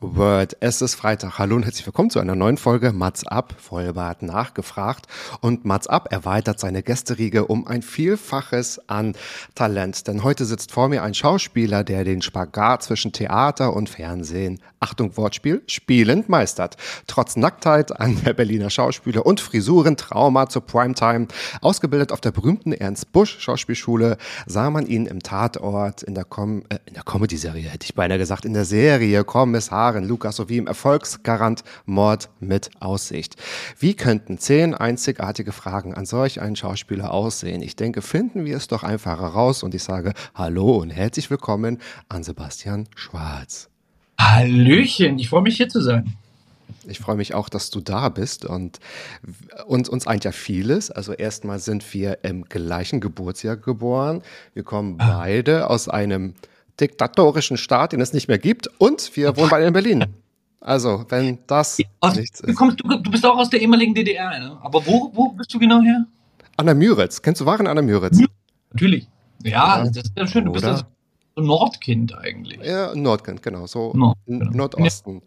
F-Word. Es ist Freitag. Hallo und herzlich willkommen zu einer neuen Folge Mats Up. Vollbart nachgefragt. Und Mats Up erweitert seine Gästeriege um ein Vielfaches an Talent. Denn heute sitzt vor mir ein Schauspieler, der den Spagat zwischen Theater und Fernsehen, Achtung Wortspiel, spielend meistert. Trotz Nacktheit an der Berliner Schauspieler und Frisuren Trauma zur Primetime. Ausgebildet auf der berühmten Ernst Busch Schauspielschule sah man ihn im Tatort in der, Com äh, in der Comedy-Serie hätte ich beinahe gesagt, in der Serie Kommissarin Lukas sowie im Erfolgsgarant Mord mit Aussicht. Wie könnten zehn einzigartige Fragen an solch einen Schauspieler aussehen? Ich denke, finden wir es doch einfach heraus und ich sage Hallo und herzlich willkommen an Sebastian Schwarz. Hallöchen, ich freue mich hier zu sein. Ich freue mich auch, dass du da bist und uns, uns eint ja vieles. Also erstmal sind wir im gleichen Geburtsjahr geboren. Wir kommen beide aus einem diktatorischen Staat, den es nicht mehr gibt und wir wohnen beide in Berlin. Also, wenn das Aus, nichts du, ist. kommst, du, du bist auch aus der ehemaligen DDR, ne? Aber wo, wo bist du genau her? Anna Müritz. Kennst du Waren Anna Müritz? Natürlich. Ja, Ja. das ist ja schön. Du bist Oder? das so ein Nordkind eigentlich. Ja, Nordkind, genau, so Nord, genau. Nordosten.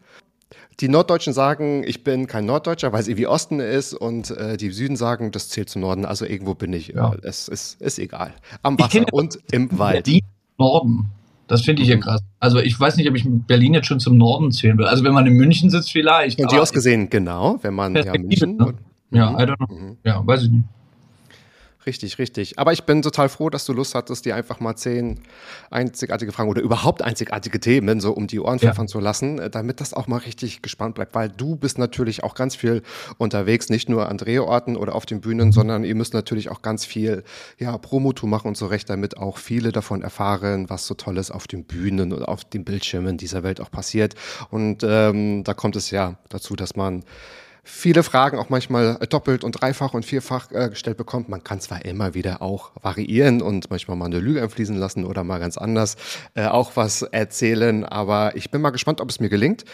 Die Norddeutschen sagen, ich bin kein Norddeutscher, weil es irgendwie Osten ist und äh, die Süden sagen, das zählt zum Norden, also irgendwo bin ich. Ja. Ja. Es ist, ist egal. Am Wasser und im Wald. Die Norden. Das finde ich ja Mhm. krass. Also ich weiß nicht, ob ich Berlin jetzt schon zum Norden zählen will. Also wenn man in München sitzt vielleicht. Von dir aus gesehen, genau, wenn man ja München. ne? Ja. I don't know. Mhm. Ja, weiß ich nicht. Richtig, richtig. Aber ich bin total froh, dass du Lust hattest, dir einfach mal zehn einzigartige Fragen oder überhaupt einzigartige Themen so um die Ohren Ja. pfeffern zu lassen, äh, damit das auch mal richtig gespannt bleibt. Weil du bist natürlich auch ganz viel unterwegs, nicht nur an Drehorten oder auf den Bühnen, sondern ihr müsst natürlich auch ganz viel ja, Promotour machen und so recht, damit auch viele davon erfahren, was so Tolles auf den Bühnen oder auf den Bildschirmen dieser Welt auch passiert. Und ähm, da kommt es ja dazu, dass man viele Fragen auch manchmal doppelt und dreifach und vierfach äh, gestellt bekommt. Man kann zwar immer wieder auch variieren und manchmal mal eine Lüge einfließen lassen oder mal ganz anders äh, auch was erzählen, aber ich bin mal gespannt, ob es mir gelingt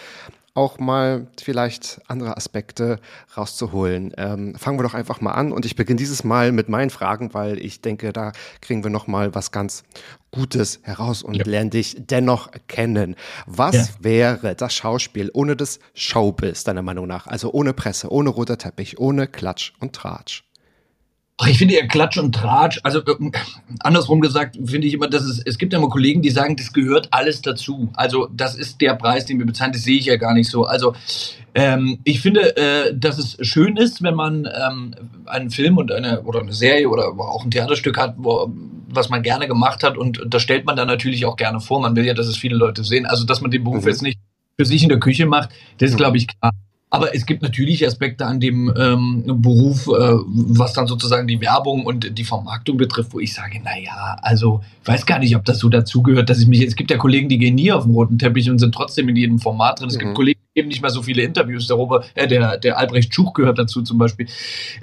auch mal vielleicht andere Aspekte rauszuholen. Ähm, fangen wir doch einfach mal an und ich beginne dieses Mal mit meinen Fragen, weil ich denke, da kriegen wir noch mal was ganz Gutes heraus und Ja. lernen dich dennoch kennen. Was Ja. wäre das Schauspiel ohne das Showbiz, deiner Meinung nach? Also ohne Presse, ohne roter Teppich, ohne Klatsch und Tratsch. Ach, ich finde eher Klatsch und Tratsch. Also ähm, andersrum gesagt, finde ich immer, dass es, es gibt ja immer Kollegen, die sagen, das gehört alles dazu. Also das ist der Preis, den wir bezahlen. Das sehe ich ja gar nicht so. Also ähm, ich finde, äh, dass es schön ist, wenn man ähm, einen Film und eine oder eine Serie oder auch ein Theaterstück hat, wo, was man gerne gemacht hat und das stellt man dann natürlich auch gerne vor. Man will ja, dass es viele Leute sehen. Also dass man den Beruf Mhm. jetzt nicht für sich in der Küche macht, das ist glaube ich klar. Aber es gibt natürlich Aspekte an dem ähm, Beruf, äh, was dann sozusagen die Werbung und die Vermarktung betrifft, wo ich sage, na ja, also ich weiß gar nicht, ob das so dazugehört, dass ich mich. Es gibt ja Kollegen, die gehen nie auf den roten Teppich und sind trotzdem in jedem Format drin. Es Mhm. gibt Kollegen, die geben nicht mehr so viele Interviews. Der, Robert, äh, der, der Albrecht Schuch gehört dazu zum Beispiel,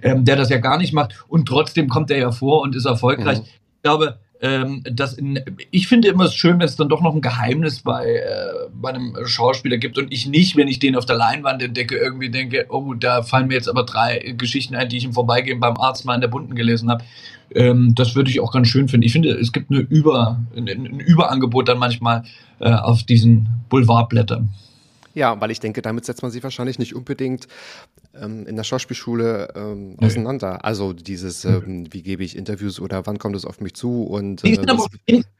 ähm, der das ja gar nicht macht und trotzdem kommt er ja vor und ist erfolgreich. Mhm. Ich glaube, ähm, dass in, ich finde immer schön, wenn es dann doch noch ein Geheimnis bei, äh, bei einem Schauspieler gibt und ich nicht, wenn ich den auf der Leinwand entdecke, irgendwie denke, oh, da fallen mir jetzt aber drei Geschichten ein, die ich im Vorbeigehen beim Arzt mal in der Bunten gelesen habe. Ähm, das würde ich auch ganz schön finden. Ich finde, es gibt eine Über, ein, ein Überangebot dann manchmal äh, auf diesen Boulevardblättern. Ja, weil ich denke, damit setzt man sich wahrscheinlich nicht unbedingt ähm, in der Schauspielschule ähm, nee. auseinander. Also dieses, ähm, wie gebe ich Interviews oder wann kommt es auf mich zu und äh, das,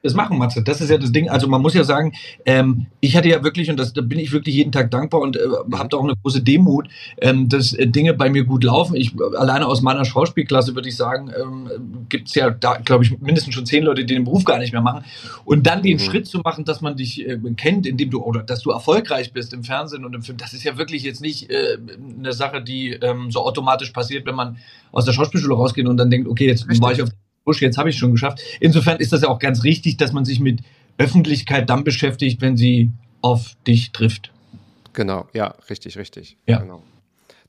das, machen, Matze. Das ist ja das Ding. Also man muss ja sagen, ähm, ich hatte ja wirklich, und das, da bin ich wirklich jeden Tag dankbar und äh, mhm. habe da auch eine große Demut, ähm, dass äh, Dinge bei mir gut laufen. Ich alleine aus meiner Schauspielklasse würde ich sagen, ähm, gibt es ja da, glaube ich, mindestens schon zehn Leute, die den Beruf gar nicht mehr machen. Und dann den mhm. Schritt zu machen, dass man dich äh, kennt, indem du oder dass du erfolgreich bist im Fernsehen und im Film, das ist ja wirklich jetzt nicht äh, eine Sache, die ähm, so automatisch passiert, wenn man aus der Schauspielschule rausgeht und dann denkt, okay, jetzt Richtig. war ich auf der Busch, jetzt habe ich schon geschafft. Insofern ist das ja auch ganz richtig, dass man sich mit Öffentlichkeit dann beschäftigt, wenn sie auf dich trifft. Genau, ja, richtig, richtig. Ja. Genau.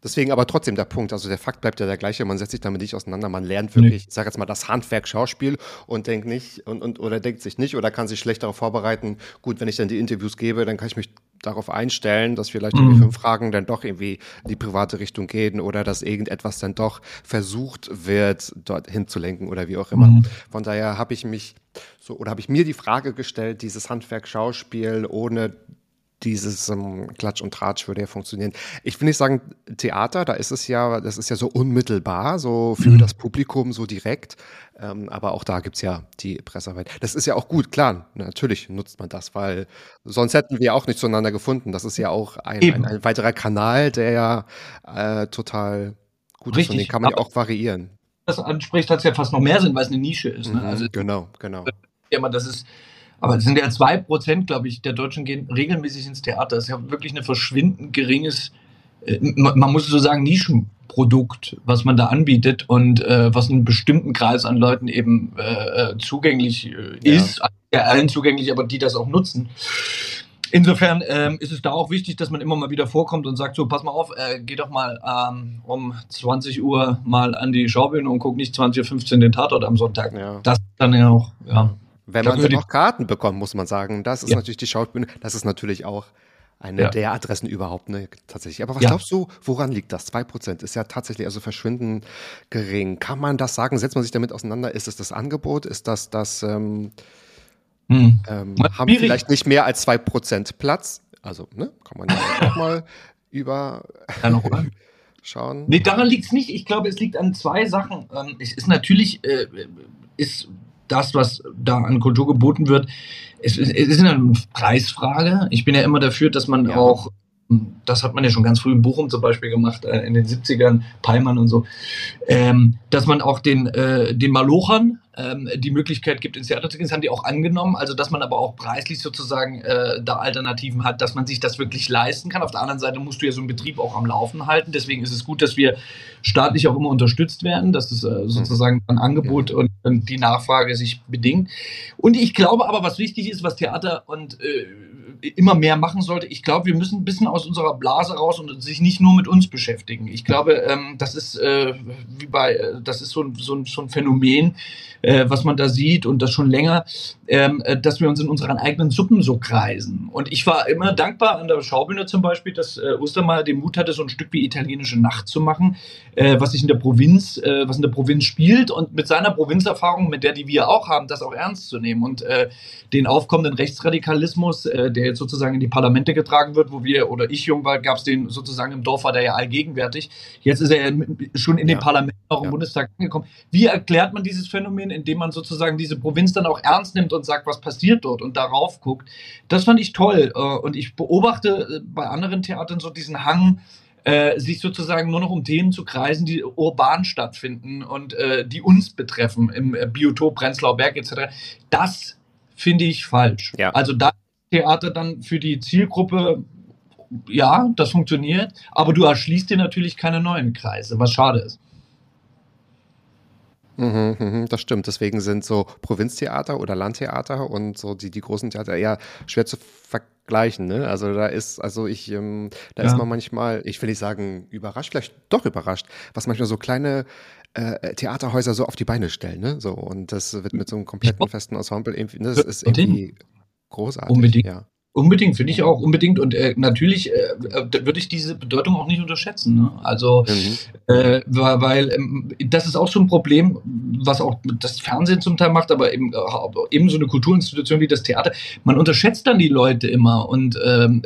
Deswegen aber trotzdem der Punkt, also der Fakt bleibt ja der gleiche, man setzt sich damit nicht auseinander, man lernt wirklich, nee. ich sage jetzt mal, das Handwerk Schauspiel und denkt nicht und, und oder denkt sich nicht oder kann sich schlecht darauf vorbereiten, gut, wenn ich dann die Interviews gebe, dann kann ich mich darauf einstellen, dass vielleicht mhm. fünf Fragen dann doch irgendwie in die private Richtung gehen oder dass irgendetwas dann doch versucht wird, dort hinzulenken oder wie auch immer. Mhm. Von daher habe ich mich so oder habe ich mir die Frage gestellt, dieses Handwerk Schauspiel ohne dieses ähm, Klatsch und Tratsch würde ja funktionieren. Ich will nicht sagen Theater, da ist es ja, das ist ja so unmittelbar, so für mhm. das Publikum so direkt. Ähm, aber auch da gibt es ja die Pressearbeit. Das ist ja auch gut, klar, natürlich nutzt man das, weil sonst hätten wir auch nicht zueinander gefunden. Das ist ja auch ein, ein, ein weiterer Kanal, der ja äh, total gut Richtig. ist und den kann man aber ja auch variieren. Das anspricht, hat es ja fast noch mehr Sinn, weil es eine Nische ist. Ne? Mhm, also, genau, genau. Ja, das ist aber es sind ja zwei Prozent, glaube ich, der Deutschen gehen regelmäßig ins Theater. Das ist ja wirklich ein verschwindend geringes, äh, man muss so sagen, Nischenprodukt, was man da anbietet und äh, was einen bestimmten Kreis an Leuten eben äh, äh zugänglich äh, ist. Ja. ja, allen zugänglich, aber die das auch nutzen. Insofern ähm, ist es da auch wichtig, dass man immer mal wieder vorkommt und sagt, so, pass mal auf, äh, geh doch mal ähm, um 20 Uhr mal an die Schaubühne und guck nicht 20.15 Uhr den Tatort am Sonntag. Ja. Das dann ja auch, ja. Wenn man noch Karten bekommt, muss man sagen. Das ist ja. natürlich die Schaubühne. Das ist natürlich auch eine ja. der Adressen überhaupt, ne, tatsächlich. Aber was ja. glaubst du, woran liegt das? 2% ist ja tatsächlich also verschwindend gering. Kann man das sagen? Setzt man sich damit auseinander? Ist es das Angebot? Ist das das, ähm, hm. ähm, haben wir vielleicht nicht mehr als 2% Platz? Also, ne, kann man ja auch mal über ja, noch mal. schauen. Nee, daran liegt es nicht. Ich glaube, es liegt an zwei Sachen. Ähm, es ist natürlich, äh, ist das, was da an Kultur geboten wird, es, es ist eine Preisfrage. Ich bin ja immer dafür, dass man ja. auch, das hat man ja schon ganz früh in Bochum zum Beispiel gemacht, äh, in den 70ern, Peimann und so, ähm, dass man auch den, äh, den Malochern ähm, die Möglichkeit gibt, ins Theater zu gehen. Das haben die auch angenommen. Also, dass man aber auch preislich sozusagen äh, da Alternativen hat, dass man sich das wirklich leisten kann. Auf der anderen Seite musst du ja so einen Betrieb auch am Laufen halten. Deswegen ist es gut, dass wir staatlich auch immer unterstützt werden, dass es äh, sozusagen ein Angebot und, und, die Nachfrage sich bedingt. Und ich glaube aber, was wichtig ist, was Theater und äh, immer mehr machen sollte. Ich glaube, wir müssen ein bisschen aus unserer Blase raus und sich nicht nur mit uns beschäftigen. Ich glaube, ähm, das ist äh, wie bei, äh, das ist so, so, so ein Phänomen, äh, was man da sieht und das schon länger, ähm, äh, dass wir uns in unseren eigenen Suppen so kreisen. Und ich war immer dankbar an der Schaubühne zum Beispiel, dass äh, Ostermeier den Mut hatte, so ein Stück wie italienische Nacht zu machen, äh, was sich in der Provinz, was in der Provinz spielt und mit seiner Provinzerfahrung, mit der die wir auch haben, das auch ernst zu nehmen und den aufkommenden Rechtsradikalismus, der jetzt sozusagen in die Parlamente getragen wird, wo wir oder ich jung war, gab es den sozusagen im Dorf, war der ja allgegenwärtig. Jetzt ist er schon in den ja. Parlamenten, auch im ja. Bundestag angekommen. Wie erklärt man dieses Phänomen, indem man sozusagen diese Provinz dann auch ernst nimmt und sagt, was passiert dort und darauf guckt? Das fand ich toll. Äh, und ich beobachte äh, bei anderen Theatern so diesen Hang, äh, sich sozusagen nur noch um Themen zu kreisen, die urban stattfinden und äh, die uns betreffen, im Biotop Prenzlauer Berg etc. Das finde ich falsch. Ja. Also da Theater dann für die Zielgruppe, ja, das funktioniert, aber du erschließt dir natürlich keine neuen Kreise, was schade ist. Mhm, mhm, das stimmt. Deswegen sind so Provinztheater oder Landtheater und so die, die großen Theater eher schwer zu vergleichen. Ne? Also da ist, also ich, ähm, da ja. ist man manchmal, ich will nicht sagen überrascht, vielleicht doch überrascht, was manchmal so kleine äh, Theaterhäuser so auf die Beine stellen. Ne? So und das wird mit so einem kompletten festen Ensemble irgendwie, ne? das ist irgendwie Großartig, Unbedingt. Ja. Unbedingt, finde ich auch unbedingt. Und äh, natürlich äh, äh würde ich diese Bedeutung auch nicht unterschätzen. Ne? Also, mhm. äh, weil ähm, das ist auch so ein Problem, was auch das Fernsehen zum Teil macht, aber eben, äh, eben so eine Kulturinstitution wie das Theater. Man unterschätzt dann die Leute immer und ähm,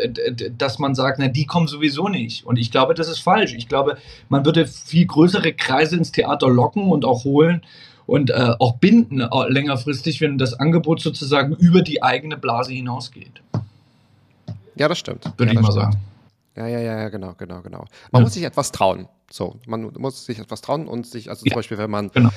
dass man sagt, na, die kommen sowieso nicht. Und ich glaube, das ist falsch. Ich glaube, man würde viel größere Kreise ins Theater locken und auch holen und äh, auch binden äh, längerfristig, wenn das Angebot sozusagen über die eigene Blase hinausgeht. Ja, das stimmt. Würde ja, ich mal sagen. Ja, ja, ja, genau, genau, genau. Man ja. muss sich etwas trauen. So, man muss sich etwas trauen und sich, also zum Beispiel, wenn man genau.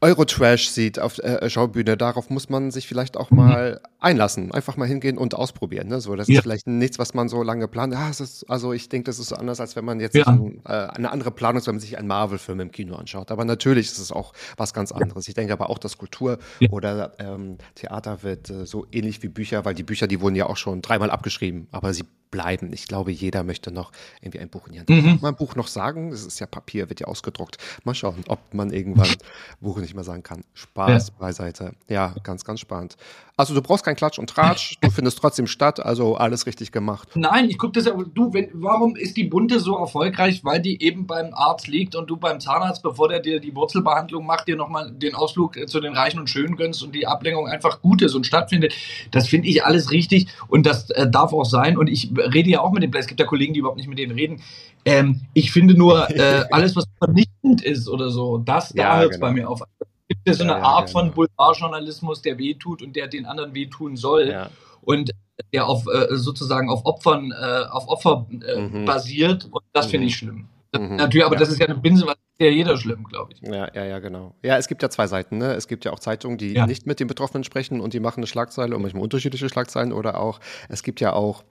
Eurotrash sieht auf der äh, Schaubühne, darauf muss man sich vielleicht auch mhm. mal einlassen, einfach mal hingehen und ausprobieren. Ne? So, das ja. ist vielleicht nichts, was man so lange plant. Ja, ist, also ich denke, das ist so anders, als wenn man jetzt ja. ein, äh, eine andere Planung, wenn man sich einen Marvel-Film im Kino anschaut. Aber natürlich ist es auch was ganz anderes. Ich denke aber auch, dass Kultur ja. oder ähm, Theater wird äh, so ähnlich wie Bücher, weil die Bücher, die wurden ja auch schon dreimal abgeschrieben, aber sie bleiben. Ich glaube, jeder möchte noch irgendwie ein Buch in die Hand. Mhm. Kann ein Buch noch sagen? Das ist ja Papier, wird ja ausgedruckt. Mal schauen, ob man irgendwann Buch nicht mehr sagen kann. Spaß ja. beiseite. Ja, ganz, ganz spannend. Also du brauchst keinen Klatsch und Tratsch, du findest trotzdem statt, also alles richtig gemacht. Nein, ich gucke das ja, du, wenn, warum ist die Bunte so erfolgreich? Weil die eben beim Arzt liegt und du beim Zahnarzt, bevor der dir die Wurzelbehandlung macht, dir nochmal den Ausflug zu den Reichen und Schönen gönnst und die Ablenkung einfach gut ist und stattfindet. Das finde ich alles richtig und das äh, darf auch sein. Und ich rede ja auch mit den Es gibt ja Kollegen, die überhaupt nicht mit denen reden. Ähm, ich finde nur, äh, alles, was vernichtend ist oder so, das, da ja, hört es genau. bei mir auf gibt es so eine ja, Art ja, von genau. Boulevardjournalismus, der wehtut und der den anderen wehtun soll. Ja. Und der auf äh, sozusagen auf Opfern, äh, auf Opfer äh, mhm. basiert. Und das mhm. finde ich schlimm. Mhm. Natürlich, aber das ist ja eine Binse, was ja jeder schlimm, glaube ich. Ja, ja, ja, genau. Ja, es gibt ja zwei Seiten. Ne? Es gibt ja auch Zeitungen, die ja. nicht mit den Betroffenen sprechen und die machen eine Schlagzeile und manchmal unterschiedliche Schlagzeilen oder auch, es gibt ja auch,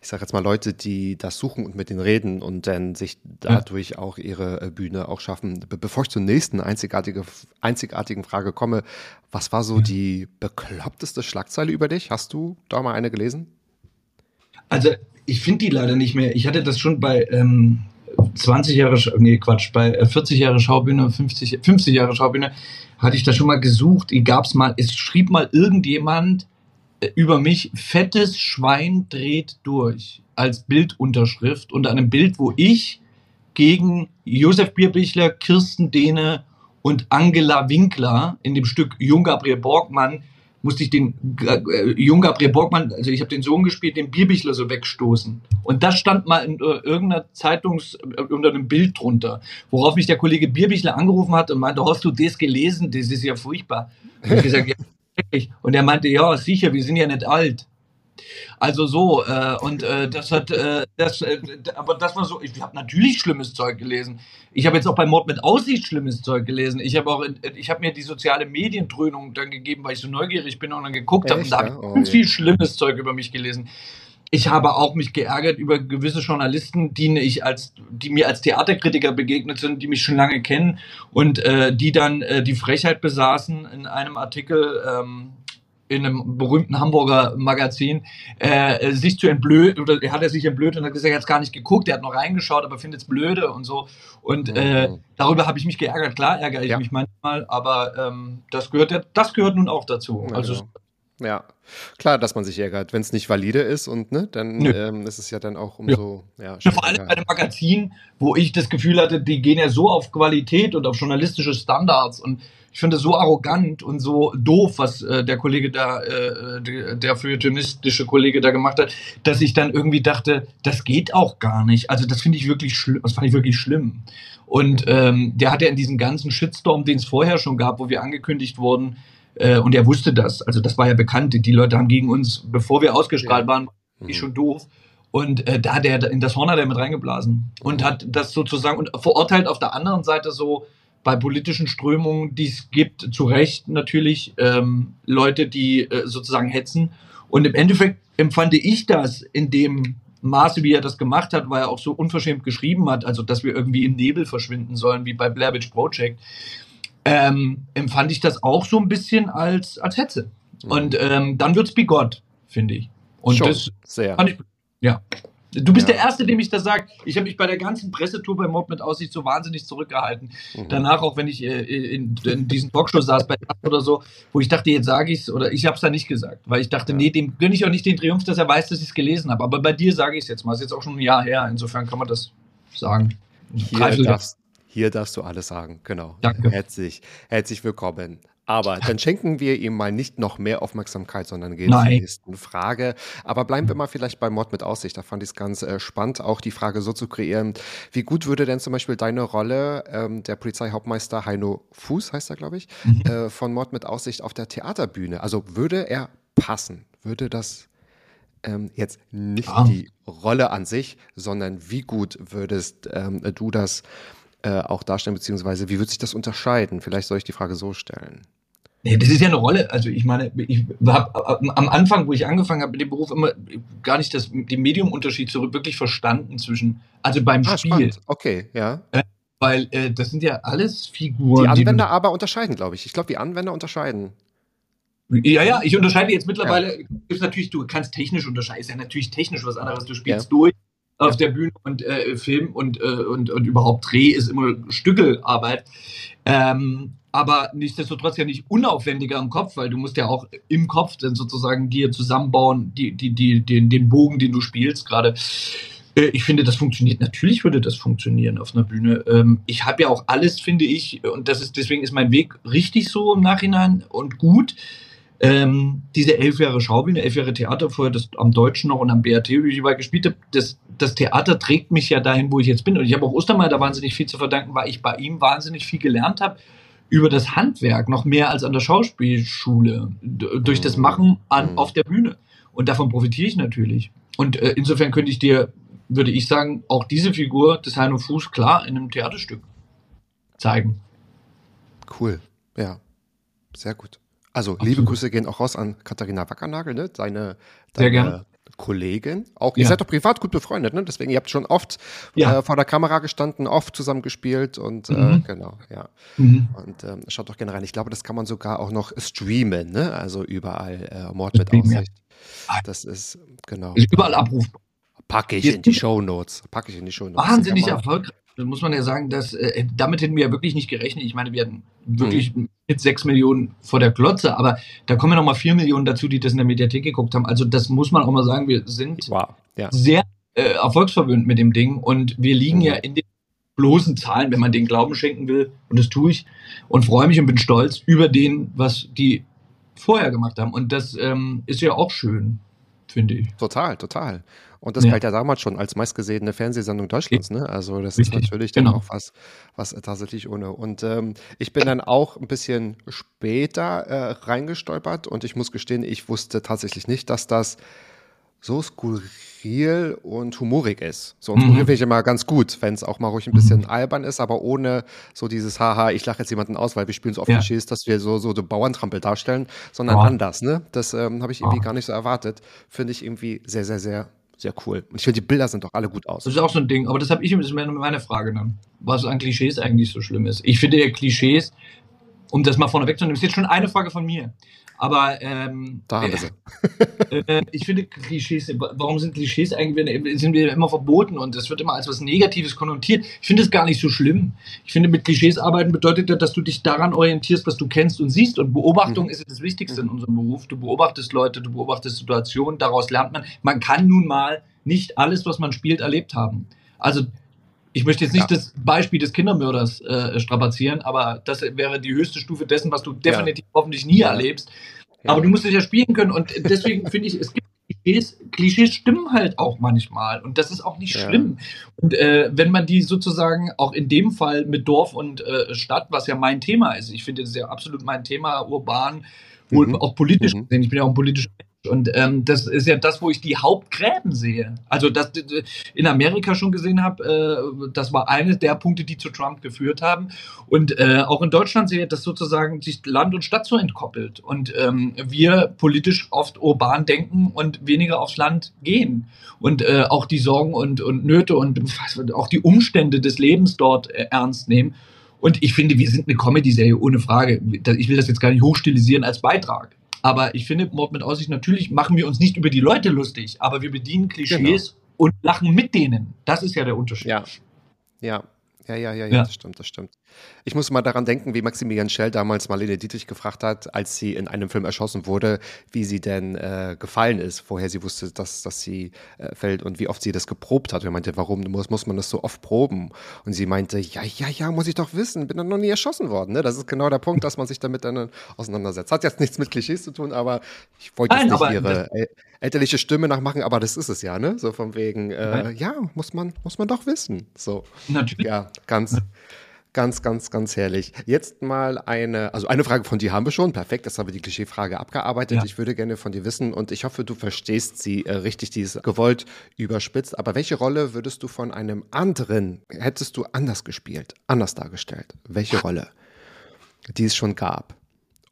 ich sage jetzt mal, Leute, die das suchen und mit denen reden und dann sich dadurch ja. auch ihre äh, Bühne auch schaffen. Be bevor ich zur nächsten einzigartige, einzigartigen Frage komme, was war so ja. die bekloppteste Schlagzeile über dich? Hast du da mal eine gelesen? Also, ich finde die leider nicht mehr. Ich hatte das schon bei, ähm, 20 Jahre, nee, Quatsch, bei 40 äh, Jahre Schaubühne, 50, 50 Jahre Schaubühne, hatte ich da schon mal gesucht. Gab's mal, es schrieb mal irgendjemand äh, über mich, fettes Schwein dreht durch, als Bildunterschrift unter einem Bild, wo ich gegen Josef Bierbichler, Kirsten Dehne und Angela Winkler in dem Stück Jung Gabriel Borgmann musste ich den äh, Jung Gabriel Borgmann, also ich habe den Sohn gespielt, den Bierbichler so wegstoßen. Und das stand mal in äh, irgendeiner Zeitungs, äh, unter einem Bild drunter, worauf mich der Kollege Bierbichler angerufen hat und meinte, hast du das gelesen? Das ist ja furchtbar. Und ich gesagt, ja, und er meinte, ja, sicher, wir sind ja nicht alt. Also so, äh, und äh, das hat, äh, das, äh, aber das war so, ich habe natürlich schlimmes Zeug gelesen. Ich habe jetzt auch bei Mord mit Aussicht schlimmes Zeug gelesen. Ich habe auch, ich habe mir die soziale Mediendröhnung dann gegeben, weil ich so neugierig bin und dann geguckt habe und da habe ich oh, ganz viel schlimmes Zeug über mich gelesen. Ich habe auch mich geärgert über gewisse Journalisten, die ich als, die mir als Theaterkritiker begegnet sind, die mich schon lange kennen und äh, die dann äh, die Frechheit besaßen in einem Artikel. Ähm, in einem berühmten Hamburger Magazin, äh, sich zu entblöden, oder hat er sich entblödet und hat gesagt, er hat gar nicht geguckt, er hat noch reingeschaut, aber findet es blöde und so. Und äh, mhm. darüber habe ich mich geärgert. Klar ärgere ich ja. mich manchmal, aber ähm, das, gehört, das gehört nun auch dazu. Ja, also, genau. Ja, klar, dass man sich ärgert. Wenn es nicht valide ist und ne, dann ähm, ist es ja dann auch umso. Ja. Ja, vor allem bei einem Magazin, wo ich das Gefühl hatte, die gehen ja so auf Qualität und auf journalistische Standards und ich finde es so arrogant und so doof, was äh, der Kollege da, äh, der, der feuilletonistische Kollege da gemacht hat, dass ich dann irgendwie dachte, das geht auch gar nicht. Also das finde ich wirklich schlimm, das fand ich wirklich schlimm. Und ähm, der hat ja in diesem ganzen Shitstorm, den es vorher schon gab, wo wir angekündigt wurden, äh, und er wusste das, also das war ja bekannt, die Leute haben gegen uns, bevor wir ausgestrahlt waren, mhm. schon doof. Und äh, da hat er in das Horn hat er mit reingeblasen und hat das sozusagen und verurteilt auf der anderen Seite so bei politischen Strömungen, die es gibt, zu Recht natürlich ähm, Leute, die äh, sozusagen hetzen. Und im Endeffekt empfand ich das in dem Maße, wie er das gemacht hat, weil er auch so unverschämt geschrieben hat, also dass wir irgendwie im Nebel verschwinden sollen, wie bei Blair Witch Project, ähm, empfand ich das auch so ein bisschen als, als Hetze. Mhm. Und ähm, dann wird's bigott, finde ich. Und Schon, das sehr. fand ich, ja. Du bist Ja. der Erste, dem ich das sage. Ich habe mich bei der ganzen Pressetour bei Mord mit Aussicht so wahnsinnig zurückgehalten. Mhm. Danach, auch wenn ich äh, in, in diesen Talkshows saß bei oder so, wo ich dachte, jetzt sage ich es, oder ich habe es da nicht gesagt, weil ich dachte, Ja. nee, dem gönne ich auch nicht den Triumph, dass er weiß, dass ich es gelesen habe. Aber bei dir sage ich es jetzt mal. Es ist jetzt auch schon ein Jahr her. Insofern kann man das sagen. Hier darfst, hier darfst du alles sagen, genau. Danke. Herzlich, herzlich willkommen. Aber dann schenken wir ihm mal nicht noch mehr Aufmerksamkeit, sondern gehen Nein. zur nächsten Frage. Aber bleiben wir mal vielleicht bei Mord mit Aussicht. Da fand ich es ganz äh, spannend, auch die Frage so zu kreieren. Wie gut würde denn zum Beispiel deine Rolle, ähm, der Polizeihauptmeister Heino Fuß, heißt er, glaube ich, Mhm. äh, von Mord mit Aussicht auf der Theaterbühne, also würde er passen? Würde das ähm, jetzt nicht Ja. die Rolle an sich, sondern wie gut würdest ähm, du das äh, auch darstellen, beziehungsweise wie wird sich das unterscheiden? Vielleicht soll ich die Frage so stellen. Nee, das ist ja eine Rolle. Also ich meine, ich habe am Anfang, wo ich angefangen habe mit dem Beruf, immer gar nicht das, den Mediumunterschied so wirklich verstanden zwischen, also beim Ah, Spiel. spannend. Okay, ja. Weil äh, das sind ja alles Figuren. Die die Anwender aber unterscheiden, glaube ich. Ich glaube, die Anwender unterscheiden. Ja, ja, ich unterscheide jetzt mittlerweile, gibt's natürlich, du kannst technisch unterscheiden, ist ja natürlich technisch was anderes. Du spielst Ja. durch auf der Bühne und äh, Film und, äh, und, und überhaupt Dreh ist immer Stückelarbeit. Ähm, aber nichtsdestotrotz ja nicht unaufwendiger im Kopf, weil du musst ja auch im Kopf dann sozusagen dir zusammenbauen, die, die, die, den, den Bogen, den du spielst gerade. Äh, Ich finde, das funktioniert. Natürlich würde das funktionieren auf einer Bühne. Ähm, Ich habe ja auch alles, finde ich, und das ist deswegen ist mein Weg richtig so im Nachhinein und gut. Ähm, diese elf Jahre Schaubühne, elf Jahre Theater, vorher das am Deutschen noch und am BRT, wie ich überall gespielt habe, das, das Theater trägt mich ja dahin, wo ich jetzt bin. Und ich habe auch Ostermeier da wahnsinnig viel zu verdanken, weil ich bei ihm wahnsinnig viel gelernt habe über das Handwerk, noch mehr als an der Schauspielschule, durch das Machen an, Mhm. auf der Bühne. Und davon profitiere ich natürlich. Und äh, insofern könnte ich dir, würde ich sagen, auch diese Figur des Heino Fuß klar in einem Theaterstück zeigen. Cool. Ja. Sehr gut. Also, Absolut. liebe Grüße gehen auch raus an Katharina Wackernagel, ne? Deine, Sehr deine. Kollegin. Auch, ihr Ja. seid doch privat gut befreundet, ne? Deswegen, ihr habt schon oft Ja. äh, vor der Kamera gestanden, oft zusammen gespielt und äh, Mhm. genau, ja. Mhm. Und ähm, schaut doch gerne rein. Ich glaube, das kann man sogar auch noch streamen, ne? Also überall äh, Mord mit. Aussicht. Das ist, genau. Ist überall abrufbar. Packe ich in die sind- Shownotes. Packe ich in die Shownotes. wahnsinnig Kann man- erfolgreich. Das muss man ja sagen, dass äh, damit hätten wir ja wirklich nicht gerechnet. Ich meine, wir hatten wirklich mit sechs Millionen vor der Glotze, aber da kommen ja noch mal vier Millionen dazu, die das in der Mediathek geguckt haben. Also das muss man auch mal sagen. Wir sind Wow, ja. sehr äh, erfolgsverwöhnt mit dem Ding und wir liegen Mhm. ja in den bloßen Zahlen, wenn man den Glauben schenken will. Und das tue ich und freue mich und bin stolz über den, was die vorher gemacht haben. Und das ähm, ist ja auch schön, finde ich. Total, total. Und das Ja. galt ja damals schon als meistgesehene Fernsehsendung Deutschlands, ne? Also das Richtig, ist natürlich dann genau. auch was, was tatsächlich ohne. Und ähm, ich bin dann auch ein bisschen später äh, reingestolpert und ich muss gestehen, ich wusste tatsächlich nicht, dass das so skurril und humorig ist. So, und Mhm. skurril finde ich immer ganz gut, wenn es auch mal ruhig ein bisschen albern ist, aber ohne so dieses Haha, ich lache jetzt jemanden aus, weil wir spielen so oft Ja. Klischees, dass wir so, so, so Bauerntrampel darstellen, sondern Ja. anders, ne? Das ähm, habe ich irgendwie Ja. gar nicht so erwartet. Finde ich irgendwie sehr, sehr, sehr, sehr cool. Und ich finde, die Bilder sind doch alle gut aus. Das ist auch so ein Ding, aber das habe ich, ist meine Frage dann, was an Klischees eigentlich so schlimm ist. Ich finde ja Klischees, um das mal vorne wegzunehmen, ist jetzt schon eine Frage von mir. Aber ähm, Da haben wir sie. äh, ich finde Klischees, warum sind Klischees eigentlich, sind wir immer verboten und es wird immer als was Negatives konnotiert. Ich finde es gar nicht so schlimm. Ich finde, mit Klischees arbeiten bedeutet ja, dass du dich daran orientierst, was du kennst und siehst. Und Beobachtung Mhm. ist das Wichtigste in unserem Beruf. Du beobachtest Leute, du beobachtest Situationen, daraus lernt man. Man kann nun mal nicht alles, was man spielt, erlebt haben. Also ich möchte jetzt nicht Ja. das Beispiel des Kindermörders äh, strapazieren, aber das wäre die höchste Stufe dessen, was du definitiv hoffentlich nie Ja. erlebst. Ja. Aber du musst es ja spielen können und deswegen finde ich, es gibt Klischees, Klischees stimmen halt auch manchmal und das ist auch nicht Ja. schlimm. Und äh, wenn man die sozusagen auch in dem Fall mit Dorf und äh, Stadt, was ja mein Thema ist, ich finde das ist ja absolut mein Thema, urban, wohl Mhm. auch politisch Mhm. gesehen, ich bin ja auch ein politischer Mensch und ähm, das ist ja das, wo ich die Hauptgräben sehe. Also das in Amerika schon gesehen habe, äh, das war eine der Punkte, die zu Trump geführt haben. Und äh, auch in Deutschland sehe ich, dass sozusagen sich Land und Stadt so entkoppelt und ähm, wir politisch oft urban denken und weniger aufs Land gehen. Und äh, auch die Sorgen und, und Nöte und auch die Umstände des Lebens dort äh, ernst nehmen. Und ich finde, wir sind eine Comedy-Serie, ohne Frage. Ich will das jetzt gar nicht hochstilisieren als Beitrag. Aber ich finde, Mord mit Aussicht, natürlich machen wir uns nicht über die Leute lustig, aber wir bedienen Klischees und lachen mit denen. Das ist ja der Unterschied. Ja. Ja. Ja, ja, ja, ja, Ja. das stimmt, das stimmt. Ich muss mal daran denken, wie Maximilian Schell damals Marlene Dietrich gefragt hat, als sie in einem Film erschossen wurde, wie sie denn äh, gefallen ist, woher sie wusste, dass, dass sie äh, fällt und wie oft sie das geprobt hat. Und er meinte, warum muss, muss man das so oft proben? Und sie meinte, ja, ja, ja, muss ich doch wissen, bin doch noch nie erschossen worden. Ne? Das ist genau der Punkt, dass man sich damit dann auseinandersetzt. Hat jetzt nichts mit Klischees zu tun, aber ich wollte jetzt nicht ihre el elterliche Stimme nachmachen, aber das ist es ja, ne? So von wegen, äh, ja, muss man, muss man doch wissen. So. Natürlich. Ja, ganz, ganz, ganz, ganz herrlich. Jetzt mal eine, also eine Frage von dir haben wir schon. Perfekt, das haben wir die Klischeefrage abgearbeitet. Ja. Ich würde gerne von dir wissen und ich hoffe, du verstehst sie äh, richtig, die ist gewollt überspitzt. Aber welche Rolle würdest du von einem anderen, hättest du anders gespielt, anders dargestellt? Welche Rolle? Die es schon gab.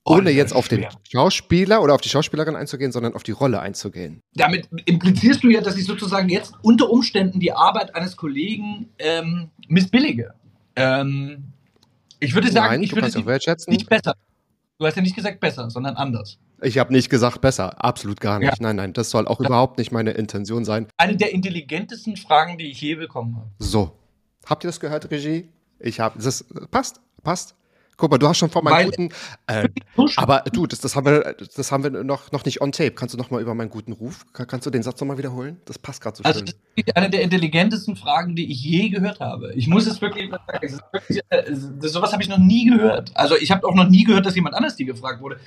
Oh, Ohne jetzt auf den. Schauspieler oder auf die Schauspielerin einzugehen, sondern auf die Rolle einzugehen. Damit implizierst du ja, dass ich sozusagen jetzt unter Umständen die Arbeit eines Kollegen ähm, missbillige. Ähm, ich würde sagen, Nein, ich würde sie wertschätzen. nicht besser. Du hast ja nicht gesagt besser, sondern anders. Ich habe nicht gesagt besser, absolut gar nicht. Ja. Nein, nein, das soll auch überhaupt nicht meine Intention sein. Eine der intelligentesten Fragen, die ich je bekommen habe. So. Habt ihr das gehört, Regie? Ich habe. Das passt, passt. Guck mal, du hast schon vor meinem Weil- guten. Äh, aber du, das, das haben wir, das haben wir noch, noch nicht on tape. Kannst du noch mal über meinen guten Ruf? Kann, kannst du den Satz noch mal wiederholen? Das passt gerade so Also schön. das ist eine der intelligentesten Fragen, die ich je gehört habe. Ich muss es wirklich sagen. Wirklich, äh, sowas habe ich noch nie gehört. Also ich habe auch noch nie gehört, dass jemand anders die gefragt wurde.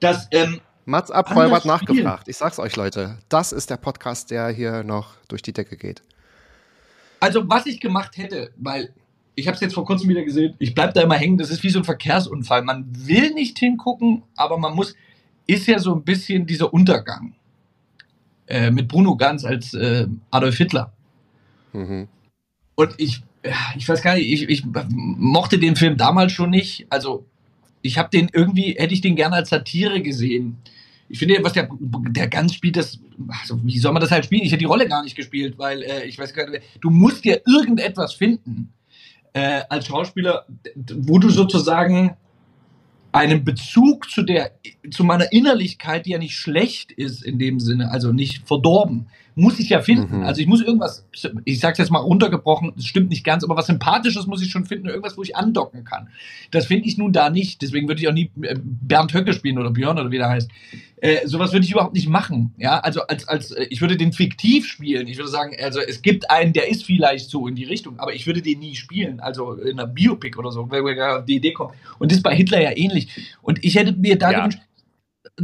Dass, ähm, Mats ab, anders Vollbart spielen. nachgefragt. Ich sag's euch, Leute. Das ist der Podcast, der hier noch durch die Decke geht. also was ich gemacht hätte, weil ich habe es jetzt vor kurzem wieder gesehen, ich bleib da immer hängen, das ist wie so ein Verkehrsunfall. Man will nicht hingucken, aber man muss, ist ja so ein bisschen dieser Untergang. Äh, mit Bruno Ganz als äh, Adolf Hitler. Mhm. Und ich, ich weiß gar nicht, ich, ich mochte den Film damals schon nicht. Also ich habe den irgendwie, hätte ich den gerne als Satire gesehen. Ich finde, was der, der ganz spielt, das, also wie soll man das halt spielen? Ich hätte die Rolle gar nicht gespielt, weil äh, ich weiß gar nicht, du musst ja irgendetwas finden äh, als Schauspieler, wo du sozusagen einen Bezug zu der, zu meiner Innerlichkeit, die ja nicht schlecht ist in dem Sinne, also nicht verdorben, muss ich ja finden. Mhm. Also ich muss irgendwas, ich sag's jetzt mal runtergebrochen, das stimmt nicht ganz, aber was Sympathisches muss ich schon finden, irgendwas, wo ich andocken kann. Das finde ich nun da nicht. Deswegen würde ich auch nie äh, Bernd Höcke spielen oder Björn oder wie der heißt. Äh, sowas würde ich überhaupt nicht machen. Ja, also als, als äh, ich würde den fiktiv spielen. Ich würde sagen, also es gibt einen, der ist vielleicht so in die Richtung, aber ich würde den nie spielen. Also in einer Biopic oder so, wenn wir auf die Idee kommen. Und das ist bei Hitler ja ähnlich. Und ich hätte mir da Ja. gewünscht,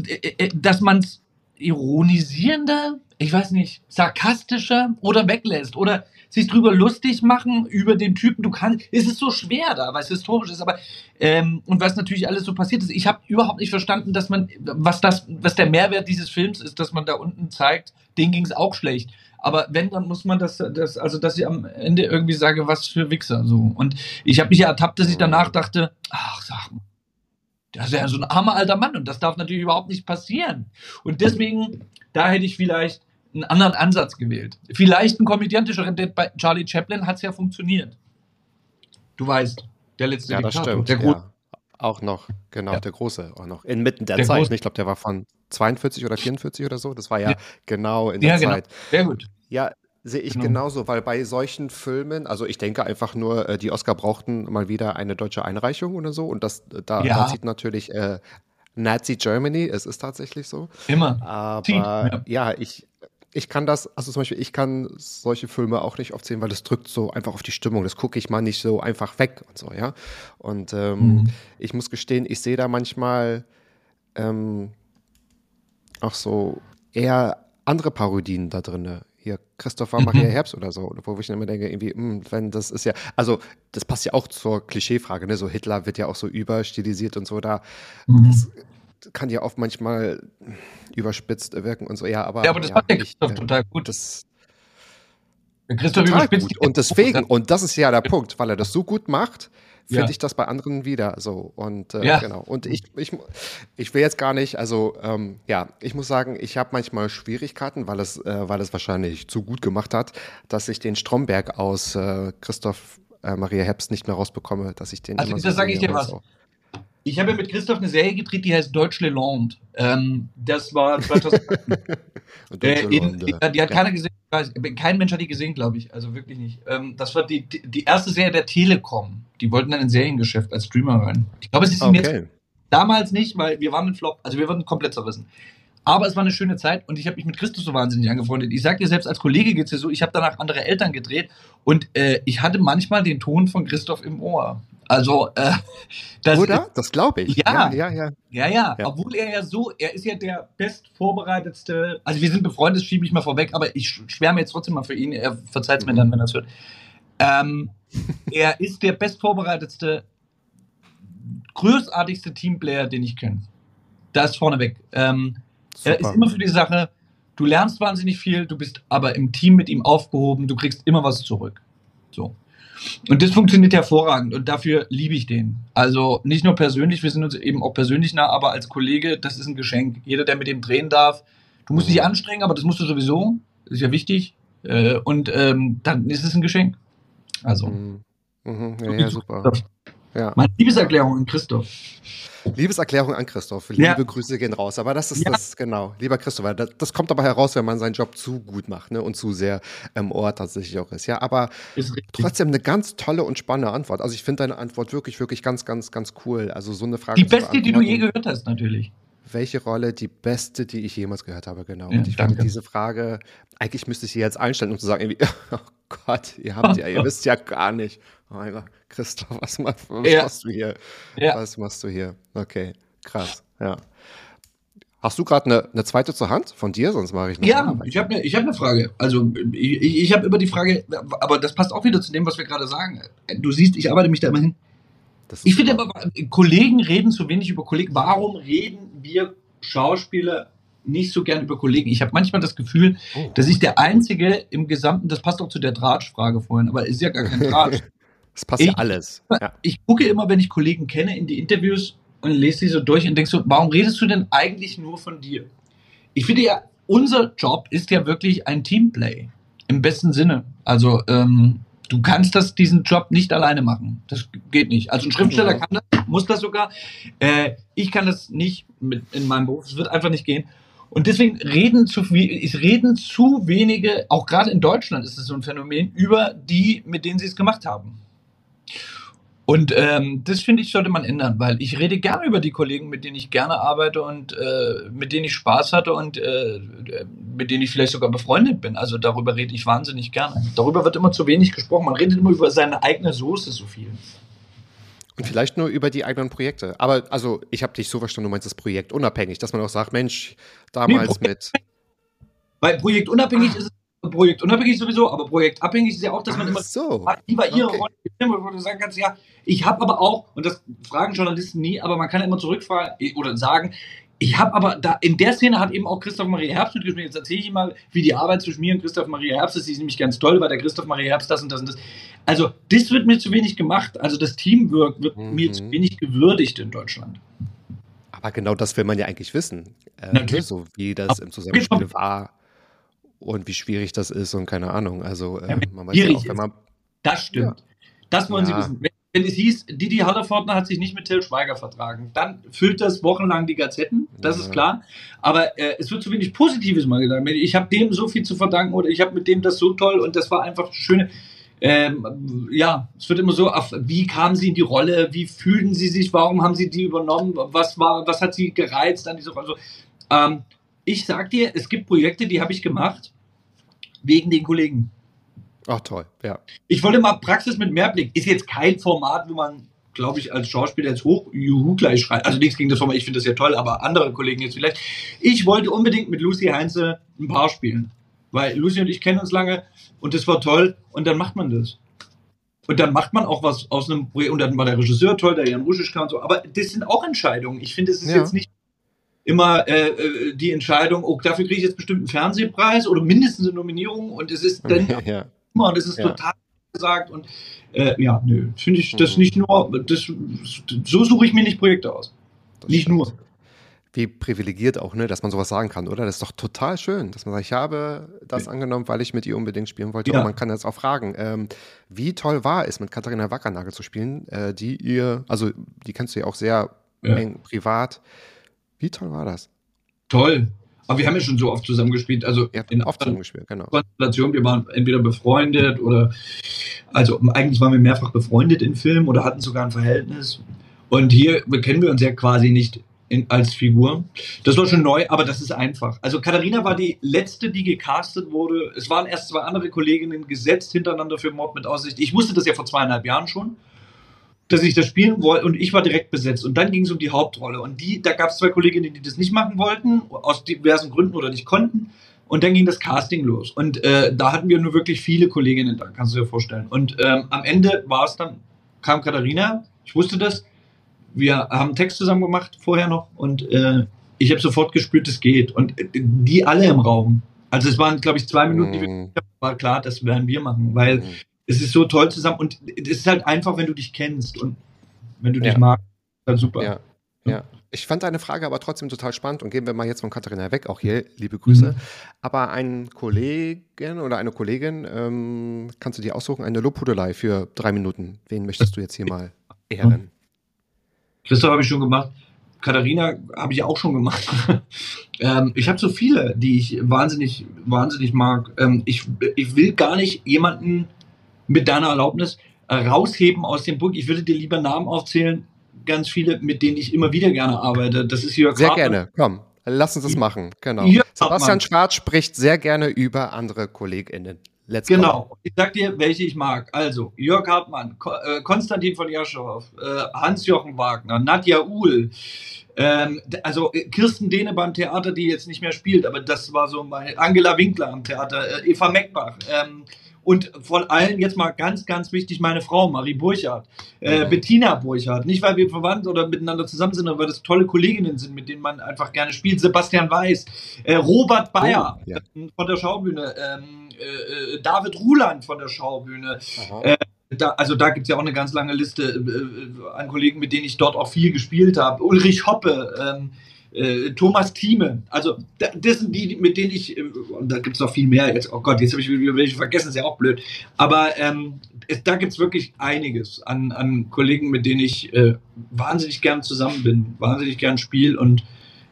äh, dass man es ironisierender, ich weiß nicht, sarkastischer oder weglässt oder sich drüber lustig machen über den Typen. Du kannst, es ist so schwer da, weil es historisch ist, aber ähm, und was natürlich alles so passiert ist. Ich habe überhaupt nicht verstanden, dass man, was das, was der Mehrwert dieses Films ist, dass man da unten zeigt, denen ging es auch schlecht. Aber wenn, dann muss man das, das, also dass ich am Ende irgendwie sage, was für Wichser so. Und ich habe mich ja ertappt, dass ich danach dachte, ach, sag mal, das ist ja so ein armer alter Mann und das darf natürlich überhaupt nicht passieren. Und deswegen, da hätte ich vielleicht einen anderen Ansatz gewählt. Vielleicht ein komödiantischeren, denn bei Charlie Chaplin hat es ja funktioniert. Du weißt, der letzte Ja, das Diktator. stimmt. Der Gro- ja. Auch noch, genau, Ja. der Große, auch noch. Inmitten der, Der Zeit. Große. Ich glaube, der war von 42 oder 44 oder so. Das war ja, Ja. genau in der Ja, genau. Zeit. Sehr gut. Ja, sehe ich Genau. genauso, weil bei solchen Filmen, also ich denke einfach nur, äh, die Oscar brauchten mal wieder eine deutsche Einreichung oder so. Und das, da, Ja. da zieht natürlich äh, Nazi Germany, es ist tatsächlich so. Immer. Aber Zieht, ja. ja, ich, ich kann das, also zum Beispiel, ich kann solche Filme auch nicht oft sehen, weil das drückt so einfach auf die Stimmung. Das gucke ich mal nicht so einfach weg und so, ja. Und ähm, Mhm. ich muss gestehen, ich sehe da manchmal ähm, auch so eher andere Parodien da drin. Hier Christopher Mhm. Maria Herbst oder so, wo ich immer denke, irgendwie, hm, wenn das ist ja, also das passt ja auch zur Klischeefrage, ne? So Hitler wird ja auch so überstilisiert und so, da Mhm. kann ja oft manchmal überspitzt wirken und so, ja, aber. Ja, aber das macht der ich, Christoph äh, total gut. Das Christoph total überspitzt gut. Und deswegen, und das ist ja der Punkt, weil er das so gut macht, finde Ja. ich das bei anderen wieder so. Und äh, Ja. genau. Und ich, ich, ich will jetzt gar nicht, also ähm, ja, ich muss sagen, ich habe manchmal Schwierigkeiten, weil es, äh, weil es wahrscheinlich zu gut gemacht hat, dass ich den Stromberg aus äh, Christoph äh, Maria Herbst nicht mehr rausbekomme, dass ich den Also, immer das sag ich dir was. So. Ich habe ja mit Christoph eine Serie gedreht, die heißt Deutsch Leland. Ähm, das war 2000. Und äh, Deutsche in, die hat keiner gesehen. Kein Mensch hat die gesehen, glaube ich. Also wirklich nicht. Ähm, das war die, die, erste Serie der Telekom. Die wollten dann ein Seriengeschäft als Streamer rein. Ich glaube, es ist ihnen jetzt Okay. Damals nicht, weil wir waren ein Flop, also wir wurden komplett zerrissen. Aber es war eine schöne Zeit und ich habe mich mit Christus so wahnsinnig angefreundet. Ich sag dir selbst, als Kollege geht's dir so, ich habe danach andere Eltern gedreht und äh, ich hatte manchmal den Ton von Christoph im Ohr. Also, äh, das Oder? Das glaube ich. Ja. ja, ja. ja. ja, ja, obwohl er ja so, er ist ja der bestvorbereitetste, also wir sind befreundet, das schiebe ich mal vorweg, aber ich sch- schwärme jetzt trotzdem mal für ihn, er verzeiht es mir dann, wenn er es hört. Ähm, er ist der bestvorbereitetste, großartigste Teamplayer, den ich kenne. Da ist vorneweg. Ähm, er ist immer für die Sache, du lernst wahnsinnig viel, du bist aber im Team mit ihm aufgehoben, du kriegst immer was zurück. So. Und das funktioniert hervorragend und dafür liebe ich den. Also nicht nur persönlich, wir sind uns eben auch persönlich nah, aber als Kollege, das ist ein Geschenk. Jeder, der mit dem drehen darf, du musst dich anstrengen, aber das musst du sowieso, das ist ja wichtig. Äh, und ähm, dann ist es ein Geschenk. Also, Mhm. Mhm. Ja, ja, super. Christoph. Ja. Meine Liebeserklärung an Christoph. Liebeserklärung an Christoph. Liebe Ja. Grüße gehen raus. Aber das ist Ja. das, genau. Lieber Christoph, das, das kommt aber heraus, wenn man seinen Job zu gut macht ne, und zu sehr im Ohr tatsächlich auch ist. Ja, aber Ist trotzdem eine ganz tolle und spannende Antwort. Also ich finde deine Antwort wirklich, wirklich ganz, ganz, ganz cool. Also so eine Frage Die beste, die du je gehört hast, natürlich. Welche Rolle die beste, die ich jemals gehört habe, genau. Ja, und ich danke. finde diese Frage, eigentlich müsste ich sie jetzt einstellen, um zu sagen, irgendwie, oh Gott, ihr habt ja, ihr wisst ja gar nicht. Oh mein Gott, Christoph, was, ma- was Ja. machst du hier? Ja. Was machst du hier? Okay, krass, ja. Hast du gerade eine, eine zweite zur Hand von dir? Sonst mache ich noch Ja, eine. ich habe eine hab ne Frage. Also ich, ich habe über die Frage, aber das passt auch wieder zu dem, was wir gerade sagen. Du siehst, ich arbeite mich da immer hin. Das ist Ich finde aber, Kollegen reden zu wenig über Kollegen. Warum reden wir Schauspieler nicht so gern über Kollegen? Ich habe manchmal das Gefühl, Oh. dass ich der Einzige im Gesamten, das passt auch zu der Drahtfrage vorhin, aber es ist ja gar kein Draht. Es passt ja ich- alles. Ja. ich gucke immer, wenn ich Kollegen kenne, in die Interviews und lese die so durch und denke so, warum redest du denn eigentlich nur von dir? Ich finde ja, unser Job ist ja wirklich ein Teamplay. Im besten Sinne. Also, ähm, du kannst das, diesen Job nicht alleine machen. Das geht nicht. Also ein Schriftsteller Ja. kann das, muss das sogar. Äh, ich kann das nicht mit in meinem Beruf. Es wird einfach nicht gehen. Und deswegen reden zu reden zu wenige, auch gerade in Deutschland ist es so ein Phänomen, über die, mit denen sie es gemacht haben. Und ähm, das finde ich, sollte man ändern, weil ich rede gerne über die Kollegen, mit denen ich gerne arbeite und äh, mit denen ich Spaß hatte und äh, mit denen ich vielleicht sogar befreundet bin. Also darüber rede ich wahnsinnig gerne. Darüber wird immer zu wenig gesprochen. Man redet immer über seine eigene Soße so viel. Und vielleicht nur über die eigenen Projekte. Aber also, ich habe dich so verstanden, du meinst das Projekt unabhängig, dass man auch sagt, Mensch, damals Nee, mit. Weil projektunabhängig ist es projektunabhängig sowieso, aber projektabhängig ist ja auch, dass man immer Ach so. Ach, war ihre Okay. Rolle, wo du sagen kannst, ja, ich habe aber auch, und das fragen Journalisten nie, aber man kann immer zurückfragen oder sagen, ich habe aber da, in der Szene hat eben auch Christoph Maria Herbst mitgespielt. Jetzt erzähle ich mal, wie die Arbeit zwischen mir und Christoph Maria Herbst ist. Die ist nämlich ganz toll, weil der Christoph Maria Herbst das und das und das. Also, das wird mir zu wenig gemacht. Also, das Teamwork wird Mhm. mir zu wenig gewürdigt in Deutschland. Aber genau das will man ja eigentlich wissen. Äh, Natürlich. So wie das im Zusammenspiel war und wie schwierig das ist und keine Ahnung. Also äh, Ja, wie man weiß ja auch, wenn man. Das stimmt. Das wollen Ja. Sie wissen. Wenn, wenn es hieß, Didi Hallerfortner hat sich nicht mit Till Schweiger vertragen, dann füllt das wochenlang die Gazetten, das Ja. ist klar. Aber äh, es wird zu wenig Positives mal gesagt. Ich habe dem so viel zu verdanken oder ich habe mit dem das so toll und das war einfach schöne. Ähm, ja, es wird immer so, auf, wie kamen Sie in die Rolle, wie fühlten Sie sich, warum haben Sie die übernommen, was war, was hat Sie gereizt an dieser Rolle? Also, ähm, ich sag dir, es gibt Projekte, die habe ich gemacht wegen den Kollegen. Ach toll, ja. Ich wollte mal Praxis mit Mehrblick. Ist jetzt kein Format, wo man, glaube ich, als Schauspieler jetzt hoch Juhu gleich schreit. Also nichts gegen das Format, ich finde das ja toll, aber andere Kollegen jetzt vielleicht. Ich wollte unbedingt mit Lucy Heinze ein Paar spielen. Weil Lucy und ich kennen uns lange und das war toll und dann macht man das. Und dann macht man auch was aus einem Projekt. Und dann war der Regisseur toll, der Jan Ruschischka und so. Aber das sind auch Entscheidungen. Ich finde, es ist Ja. jetzt nicht immer äh, äh, die Entscheidung, oh, dafür kriege ich jetzt bestimmt einen Fernsehpreis oder mindestens eine Nominierung. Und es ist dann ja. immer und es ist Ja. total gesagt und äh, ja, nö, finde ich das Mhm. nicht nur, das, so suche ich mir nicht Projekte aus. das Nicht stimmt. nur. Wie privilegiert auch, ne, dass man sowas sagen kann, oder? Das ist doch total schön, dass man sagt, ich habe das angenommen, weil ich mit ihr unbedingt spielen wollte. Ja. Und man kann jetzt auch fragen, ähm, wie toll war es, mit Katharina Wackernagel zu spielen, äh, die ihr, also die kennst du ja auch sehr ja. eng privat. Wie toll war das? Toll. Aber wir haben ja schon so oft zusammengespielt. Also habt in oft zusammengespielt, genau. Konstellation, wir waren entweder befreundet oder also eigentlich waren wir mehrfach befreundet in Filmen oder hatten sogar ein Verhältnis. Und hier kennen wir uns ja quasi nicht in, als Figur. Das war schon neu, aber das ist einfach. Also Katharina war die letzte, die gecastet wurde. Es waren erst zwei andere Kolleginnen gesetzt hintereinander für Mord mit Aussicht. Ich wusste das ja vor zweieinhalb Jahren schon, dass ich das spielen wollte und ich war direkt besetzt. Und dann ging es um die Hauptrolle. Und die, da gab es zwei Kolleginnen, die das nicht machen wollten, aus diversen Gründen oder nicht konnten. Und dann ging das Casting los. Und äh, da hatten wir nur wirklich viele Kolleginnen da, kannst du dir vorstellen. Und ähm, am Ende war es dann, kam Katharina, ich wusste das, wir haben einen Text zusammen gemacht vorher noch und äh, ich habe sofort gespürt, es geht. Und äh, die alle im Raum. Also es waren, glaube ich, zwei Minuten, die wir mhm. war klar, das werden wir machen, weil mhm. Es ist so toll zusammen und es ist halt einfach, wenn du dich kennst und wenn du ja. dich magst, halt super. Ja. ja. Ich fand deine Frage aber trotzdem total spannend und gehen wir mal jetzt von Katharina weg, auch hier, liebe Grüße. Mhm. Aber einen Kollegen oder eine Kollegin, ähm, kannst du dir aussuchen, eine Lobhudelei für drei Minuten. Wen möchtest du jetzt hier mal ehren? Christoph habe ich schon gemacht. Katharina habe ich auch schon gemacht. ähm, ich habe so viele, die ich wahnsinnig, wahnsinnig mag. Ähm, ich, ich will gar nicht jemanden mit deiner Erlaubnis äh, rausheben aus dem Buch. Ich würde dir lieber Namen aufzählen, ganz viele, mit denen ich immer wieder gerne arbeite. Das ist Jörg Sehr Hartmann. gerne, komm. Lass uns das machen, genau. Jörg Sebastian Hartmann. Schwarz spricht sehr gerne über andere KollegInnen. Let's genau. Go. Ich sag dir, welche ich mag. Also, Jörg Hartmann, äh, Konstantin von Jaschow, äh, Hans-Jochen Wagner, Nadja Uhl, ähm, also äh, Kirsten Dehne beim Theater, die jetzt nicht mehr spielt, aber das war so meine Angela Winkler am Theater, äh, Eva Meckbach, ähm, und von allen jetzt mal ganz, ganz wichtig meine Frau, Marie Burchardt, äh, mhm. Bettina Burchardt. Nicht, weil wir verwandt oder miteinander zusammen sind, aber weil das tolle Kolleginnen sind, mit denen man einfach gerne spielt. Sebastian Weiß, äh, Robert Bayer oh, ja. äh, von der Schaubühne, ähm, äh, äh, David Ruland von der Schaubühne. Äh, da, also da gibt es ja auch eine ganz lange Liste äh, an Kollegen, mit denen ich dort auch viel gespielt habe. Ulrich Hoppe, ähm, äh, Thomas Thieme. Also das sind die, mit denen ich, äh, und da gibt es noch viel mehr jetzt, oh Gott, jetzt habe ich wieder welche vergessen, ist ja auch blöd. Aber ähm, es, da gibt es wirklich einiges an, an Kollegen, mit denen ich äh, wahnsinnig gern zusammen bin, wahnsinnig gern spiele und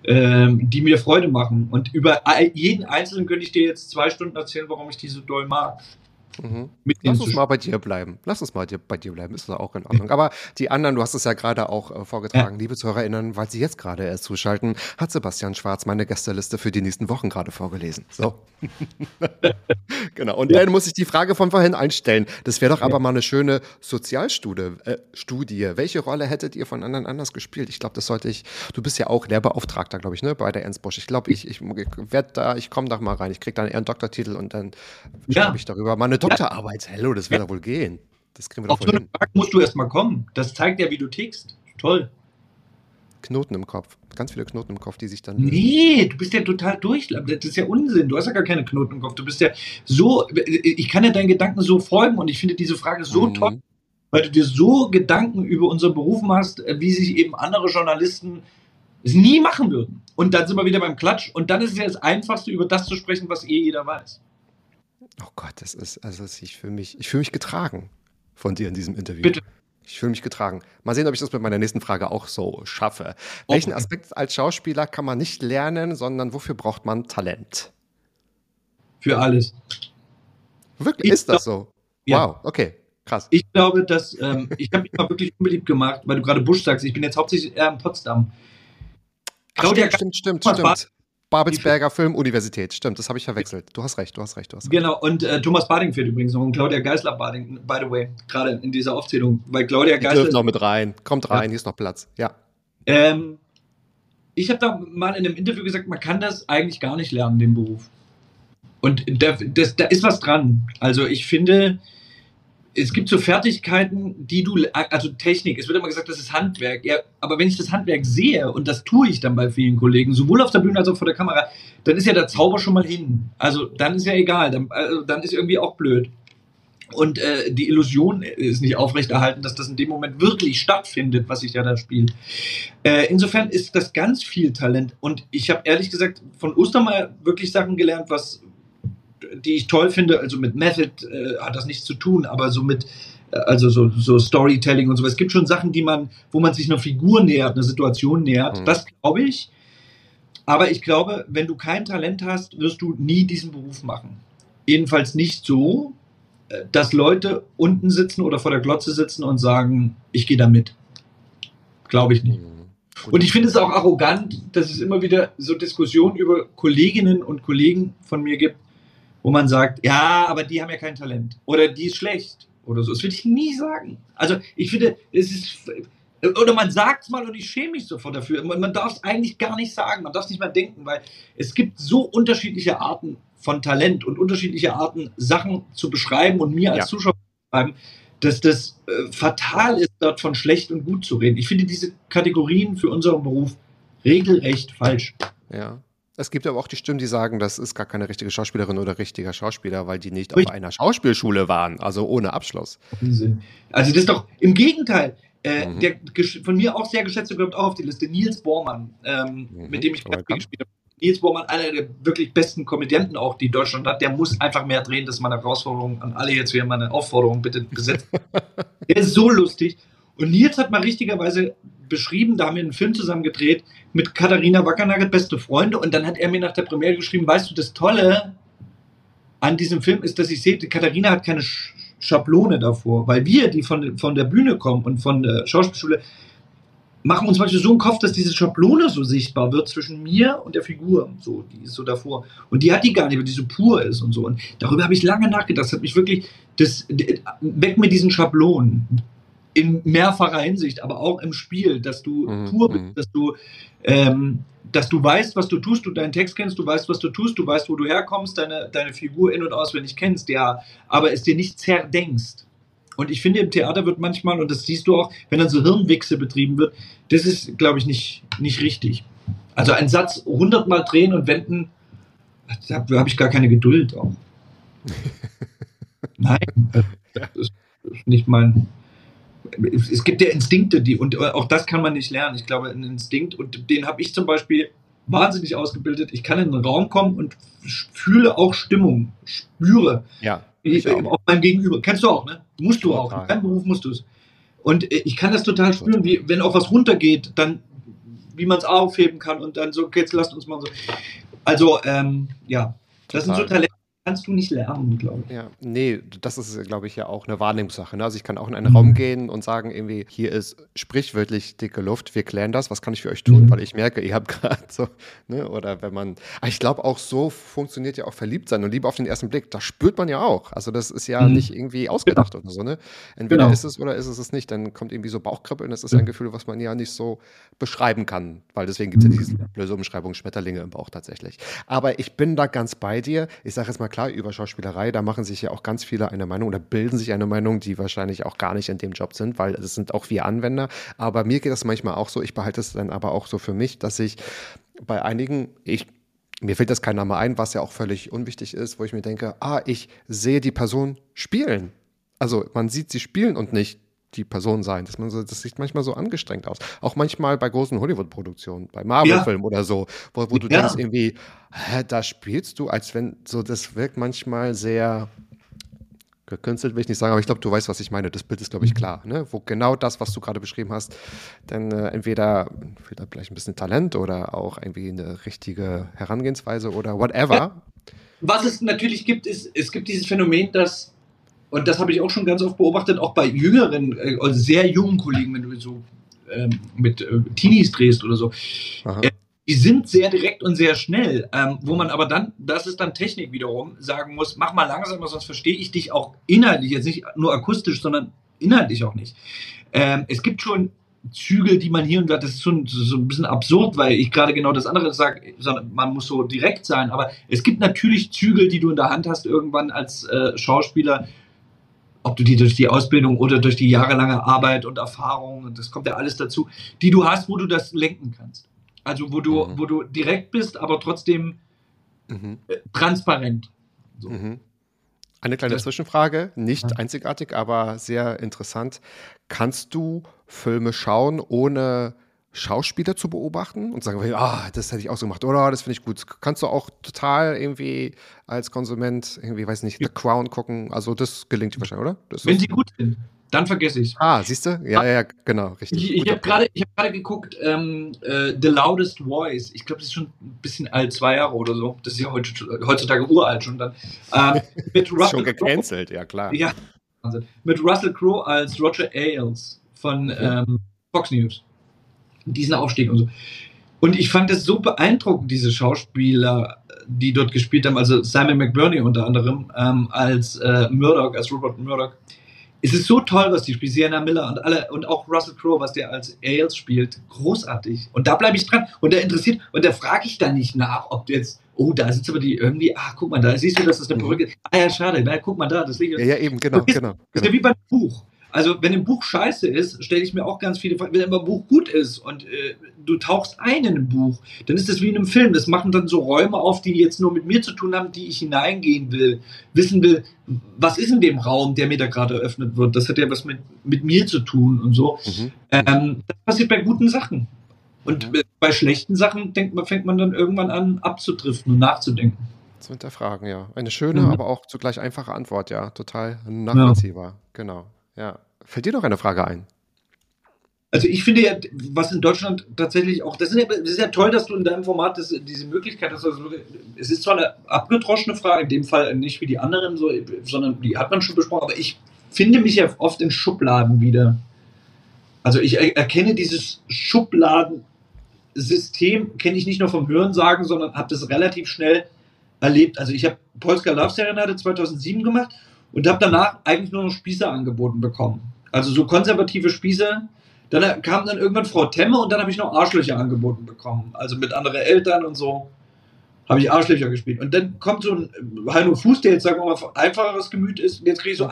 ähm, die mir Freude machen. Und über jeden Einzelnen könnte ich dir jetzt zwei Stunden erzählen, warum ich die so doll mag. Mhm. Lass uns mal bei dir bleiben. Lass uns mal bei dir bleiben, ist das auch in Ordnung. Aber die anderen, du hast es ja gerade auch äh, vorgetragen, ja. liebe ZuhörerInnen, weil sie jetzt gerade erst zuschalten, hat Sebastian Schwarz meine Gästeliste für die nächsten Wochen gerade vorgelesen. So. genau. Und ja. dann muss ich die Frage von vorhin einstellen. Das wäre doch aber mal eine schöne Sozialstudie. Äh, Studie. Welche Rolle hättet ihr von anderen anders gespielt? Ich glaube, das sollte ich. Du bist ja auch Lehrbeauftragter, glaube ich, ne, bei der Ernst Bosch. Ich glaube, ich, ich, werde da, ich komme da mal rein. Ich kriege dann eher einen Doktortitel und dann ja. schreibe ich darüber mal eine Doktorarbeit. Hallo, das wird ja. wohl gehen. Das kriegen wir doch Auf wohl hin. Frage musst du erst mal kommen. Das zeigt ja, wie du tickst. Toll. Knoten im Kopf. Ganz viele Knoten im Kopf, die sich dann. Nee, du bist ja total durch. Das ist ja Unsinn. Du hast ja gar keine Knoten im Kopf. Du bist ja so. Ich kann ja deinen Gedanken so folgen und ich finde diese Frage so mhm. toll, weil du dir so Gedanken über unser Beruf machst, wie sich eben andere Journalisten es nie machen würden. Und dann sind wir wieder beim Klatsch. Und dann ist es ja das Einfachste, über das zu sprechen, was eh jeder weiß. Oh Gott, das ist, also ich fühle mich, ich fühle mich getragen von dir in diesem Interview. Bitte. Ich fühle mich getragen. Mal sehen, ob ich das mit meiner nächsten Frage auch so schaffe. Oh. Welchen Aspekt als Schauspieler kann man nicht lernen, sondern wofür braucht man Talent? Für alles. Wirklich? Ich ist das so? Ja. Wow, okay. Krass. Ich glaube, dass ähm, ich habe mich mal wirklich unbeliebt gemacht, weil du gerade Busch sagst. Ich bin jetzt hauptsächlich eher in Potsdam. Claudia Ach, stimmt, stimmt, stimmt, stimmt. Babelsberger Filmuniversität, stimmt, das habe ich verwechselt. Du hast recht, du hast recht, du hast recht. Genau, und äh, Thomas Bading fehlt übrigens noch und Claudia Geisler Bading, by the way, gerade in dieser Aufzählung, weil Claudia Geisler. dürft noch mit rein, kommt rein, ja. hier ist noch Platz, ja. Ähm, ich habe da mal in einem Interview gesagt, man kann das eigentlich gar nicht lernen, den Beruf. Und da, das, da ist was dran. Also ich finde, es gibt so Fertigkeiten, die du, also Technik, es wird immer gesagt, das ist Handwerk. Ja, aber wenn ich das Handwerk sehe, und das tue ich dann bei vielen Kollegen, sowohl auf der Bühne als auch vor der Kamera, dann ist ja der Zauber schon mal hin. Also dann ist ja egal, dann, also, dann ist irgendwie auch blöd. Und äh, die Illusion ist nicht aufrechterhalten, dass das in dem Moment wirklich stattfindet, was ich ja da spiele. Äh, insofern ist das ganz viel Talent. Und ich habe ehrlich gesagt von Ostermeier wirklich Sachen gelernt, was, die ich toll finde. Also mit Method äh, hat das nichts zu tun, aber so mit also so, so Storytelling und so. Es gibt schon Sachen, die man, wo man sich einer Figur nähert, einer Situation nähert. Mhm. Das glaube ich. Aber ich glaube, wenn du kein Talent hast, wirst du nie diesen Beruf machen. Jedenfalls nicht so, äh, dass Leute unten sitzen oder vor der Glotze sitzen und sagen, ich gehe da mit. Glaube ich nicht. Mhm. Und ich finde es auch arrogant, dass es immer wieder so Diskussionen über Kolleginnen und Kollegen von mir gibt, wo man sagt, ja, aber die haben ja kein Talent oder die ist schlecht oder so. Das würde ich nie sagen. Also ich finde, es ist oder man sagt es mal und ich schäme mich sofort dafür. Man, man darf es eigentlich gar nicht sagen, man darf es nicht mal denken, weil es gibt so unterschiedliche Arten von Talent und unterschiedliche Arten, Sachen zu beschreiben und mir als Ja. Zuschauer zu beschreiben, dass das äh, fatal ist, dort von schlecht und gut zu reden. Ich finde diese Kategorien für unseren Beruf regelrecht falsch. Ja. Es gibt aber auch die Stimmen, die sagen, das ist gar keine richtige Schauspielerin oder richtiger Schauspieler, weil die nicht auf Richtig. einer Schauspielschule waren, also ohne Abschluss. Also das ist doch im Gegenteil. Äh, Mhm. Der von mir auch sehr geschätzte kommt auch auf die Liste, Nils Bormann, ähm, Mhm. mit dem ich gerade gespielt habe. Nils Bormann, einer der wirklich besten Komödianten auch, die Deutschland hat, der muss einfach mehr drehen. Das ist meine Herausforderung an alle jetzt wieder meine Aufforderung, bitte besetzt. der ist so lustig. Und Nils hat mal richtigerweise beschrieben, da haben wir einen Film zusammen gedreht mit Katharina Wackernagel, beste Freunde. Und dann hat er mir nach der Premiere geschrieben, weißt du, das Tolle an diesem Film ist, dass ich sehe, Katharina hat keine Sch Schablone davor, weil wir, die von, von der Bühne kommen und von der Schauspielschule, machen uns manchmal so im Kopf, dass diese Schablone so sichtbar wird zwischen mir und der Figur. So, die ist so davor. Und die hat die gar nicht, weil die so pur ist und so. Und darüber habe ich lange nachgedacht. Das hat mich wirklich, das, weg mit diesen Schablonen. In mehrfacher Hinsicht, aber auch im Spiel, dass du Mhm, pur bist, mhm. dass du, ähm, dass du weißt, was du tust, du deinen Text kennst, du weißt, was du tust, du weißt, wo du herkommst, deine, deine Figur in- und auswendig kennst, ja, aber es dir nicht zerdenkst. Und ich finde, im Theater wird manchmal, und das siehst du auch, wenn dann so Hirnwichse betrieben wird, das ist, glaube ich, nicht, nicht richtig. Also einen Satz hundertmal drehen und wenden, da habe ich gar keine Geduld auch. Nein, das ist nicht mein. Es gibt ja Instinkte, die, und auch das kann man nicht lernen. Ich glaube, ein Instinkt, und den habe ich zum Beispiel wahnsinnig ausgebildet. Ich kann in einen Raum kommen und fühle auch Stimmung, spüre Ja. ich, Ich auch. auf meinem Gegenüber. Kennst du auch, ne? Musst du auch. Total. In deinem Beruf musst du es. Und äh, ich kann das total spüren, wie, wenn auch was runtergeht, dann, wie man es aufheben kann und dann so, jetzt lasst uns mal so. Also, ähm, ja, das sind so Total. Talente, kannst du nicht lernen, glaube ich. Ja, nee, das ist, glaube ich, ja auch eine Wahrnehmungssache. Ne? Also ich kann auch in einen Raum gehen und sagen, irgendwie, hier ist sprichwörtlich dicke Luft, wir klären das, was kann ich für euch tun? Mhm. Weil ich merke, ihr habt gerade so, ne? Oder wenn man, ich glaube auch so funktioniert ja auch Verliebtsein und Liebe auf den ersten Blick. Das spürt man ja auch. Also das ist ja Mhm. nicht irgendwie ausgedacht oder so, ne? Entweder Genau. ist es oder ist es es nicht. Dann kommt irgendwie so Bauchkribbeln. Das ist ein Gefühl, was man ja nicht so beschreiben kann. Weil deswegen gibt es ja diese blöde Umschreibung Schmetterlinge im Bauch tatsächlich. Aber ich bin da ganz bei dir. Ich sage jetzt mal klar, über Schauspielerei, da machen sich ja auch ganz viele eine Meinung oder bilden sich eine Meinung, die wahrscheinlich auch gar nicht in dem Job sind, weil es sind auch wir Anwender. Aber mir geht das manchmal auch so, ich behalte es dann aber auch so für mich, dass ich bei einigen, ich mir fällt das kein Name ein, was ja auch völlig unwichtig ist, wo ich mir denke, ah, ich sehe die Person spielen. Also man sieht sie spielen und nicht die Person sein. Das, man so, das sieht manchmal so angestrengt aus. Auch manchmal bei großen Hollywood-Produktionen, bei Marvel-Filmen oder so, wo, wo du Ja. denkst irgendwie, hä, da spielst du, als wenn, so, das wirkt manchmal sehr gekünstelt, will ich nicht sagen, aber ich glaube, du weißt, was ich meine. Das Bild ist, glaube ich, klar, ne? Wo genau das, was du gerade beschrieben hast, dann äh, entweder fehlt da vielleicht ein bisschen Talent oder auch irgendwie eine richtige Herangehensweise oder whatever. Ja. Was es natürlich gibt, ist, es gibt dieses Phänomen, dass, und das habe ich auch schon ganz oft beobachtet, auch bei jüngeren, äh, also sehr jungen Kollegen, wenn du so ähm, mit äh, Teenies drehst oder so. Ja. die sind sehr direkt und sehr schnell, ähm, wo man aber dann, das ist dann Technik wiederum, sagen muss, mach mal langsamer, sonst verstehe ich dich auch inhaltlich, jetzt nicht nur akustisch, sondern inhaltlich auch nicht. Ähm, es gibt schon Zügel, die man hier und da, das ist schon so ein bisschen absurd, weil ich gerade genau das andere sage, man muss so direkt sein, aber es gibt natürlich Zügel, die du in der Hand hast irgendwann als äh, Schauspieler, ob du die durch die Ausbildung oder durch die jahrelange Arbeit und Erfahrung, und das kommt ja alles dazu, die du hast, wo du das lenken kannst. Also wo du, Mhm. wo du direkt bist, aber trotzdem Mhm. äh, transparent. So. Mhm. Eine kleine Das- Zwischenfrage, nicht einzigartig, aber sehr interessant. Kannst du Filme schauen, ohne Schauspieler zu beobachten und sagen, ah, das hätte ich auch so gemacht oder das finde ich gut. Kannst du auch total irgendwie als Konsument irgendwie, weiß nicht, The Crown gucken? Also das gelingt dir wahrscheinlich, oder? Wenn sie gut sind, Dann vergesse ich Ah, siehst du? Ja, ja, genau, richtig. Ich, ich habe gerade hab gerade geguckt, ähm, äh, The Loudest Voice. Ich glaube, das ist schon ein bisschen alt, zwei Jahre oder so. Das ist ja heutzutage, uralt schon dann. Ähm, mit Ist Russell schon gecancelt, ja klar. Ja, Wahnsinn. Mit Russell Crowe als Roger Ailes von ähm, Fox News. Diesen Aufstieg und so. Und ich fand es so beeindruckend, diese Schauspieler, die dort gespielt haben, also Simon McBurney unter anderem, ähm, als äh, Murdoch, als Rupert Murdoch. Es ist so toll, was die spielt, Sienna Miller und alle und auch Russell Crowe, was der als Ailes spielt, großartig. Und da bleibe ich dran und da interessiert und da frage ich dann nicht nach, ob jetzt, oh, da sitzt aber die irgendwie, ah, guck mal, da siehst du, dass das eine. Perücke ist. Ah ja, schade, na, guck mal da, das liegt Ja, ja, eben, genau, genau. das ist genau. ja wie beim Buch. Also, wenn ein Buch scheiße ist, stelle ich mir auch ganz viele Fragen. Wenn aber ein Buch gut ist und äh, du tauchst ein in ein Buch, dann ist das wie in einem Film. Das machen dann so Räume auf, die jetzt nur mit mir zu tun haben, die ich hineingehen will, wissen will, was ist in dem Raum, der mir da gerade eröffnet wird. Das hat ja was mit, mit mir zu tun und so. Mhm. Ähm, das passiert bei guten Sachen. Und äh, bei schlechten Sachen denkt man, fängt man dann irgendwann an abzudriften und nachzudenken. Zu hinterfragen, ja. Eine schöne, Mhm. aber auch zugleich einfache Antwort, ja. Total nachvollziehbar. Genau. Ja. Fällt dir noch eine Frage ein? Also ich finde ja, was in Deutschland tatsächlich auch, das ist ja, das ist ja toll, dass du in deinem Format das, diese Möglichkeit hast. Also es ist zwar eine abgedroschene Frage, in dem Fall nicht wie die anderen, so, sondern die hat man schon besprochen, aber ich finde mich ja oft in Schubladen wieder. Also ich er erkenne dieses Schubladensystem, kenne ich nicht nur vom Hörensagen, sondern habe das relativ schnell erlebt. Also ich habe Polska Love Serenade 2007 gemacht und habe danach eigentlich nur noch Spießer angeboten bekommen. Also so konservative Spießer. Dann kam dann irgendwann Frau Temme und dann habe ich noch Arschlöcher angeboten bekommen. Also mit anderen Eltern und so habe ich Arschlöcher gespielt. Und dann kommt so ein Heino Fuß, der jetzt sagen wir mal einfacheres Gemüt ist. Und jetzt kriege ich so Mhm.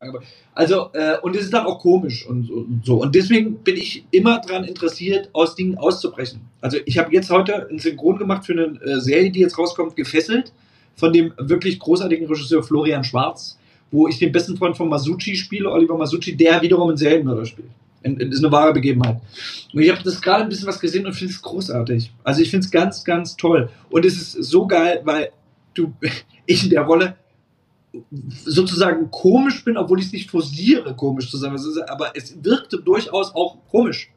Angebote. Also, äh, und es ist dann auch komisch und so, und so. Und deswegen bin ich immer daran interessiert, aus Dingen auszubrechen. Also ich habe jetzt heute ein Synchron gemacht für eine äh, Serie, die jetzt rauskommt, Gefesselt, von dem wirklich großartigen Regisseur Florian Schwarz, wo ich den besten Freund von Masucci spiele, Oliver Masucci, der wiederum einen Serienmörder spielt. Das ist eine wahre Begebenheit. Und ich habe das gerade ein bisschen was gesehen und finde es großartig. Also ich finde es ganz, ganz toll. Und es ist so geil, weil du, ich in der Rolle sozusagen komisch bin, obwohl ich es nicht forciere, komisch zu sein. Ist- Aber es wirkte durchaus auch komisch.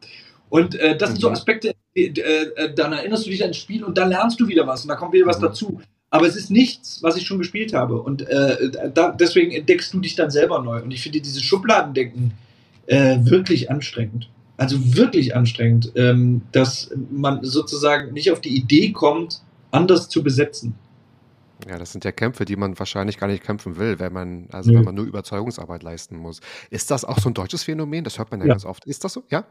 Und äh, das sind so Mhm. Aspekte, die, äh, dann erinnerst du dich an ein Spiel und dann lernst du wieder was und da kommt wieder was Mhm. dazu. Aber es ist nichts, was ich schon gespielt habe. Und äh, da, deswegen entdeckst du dich dann selber neu. Und ich finde dieses Schubladendenken äh, wirklich anstrengend. Also wirklich anstrengend, ähm, dass man sozusagen nicht auf die Idee kommt, anders zu besetzen. Ja, das sind ja Kämpfe, die man wahrscheinlich gar nicht kämpfen will, wenn man, also Nö. wenn man nur Überzeugungsarbeit leisten muss. Ist das auch so ein deutsches Phänomen? Das hört man ja, Ja. ganz oft. Ist das so? Ja?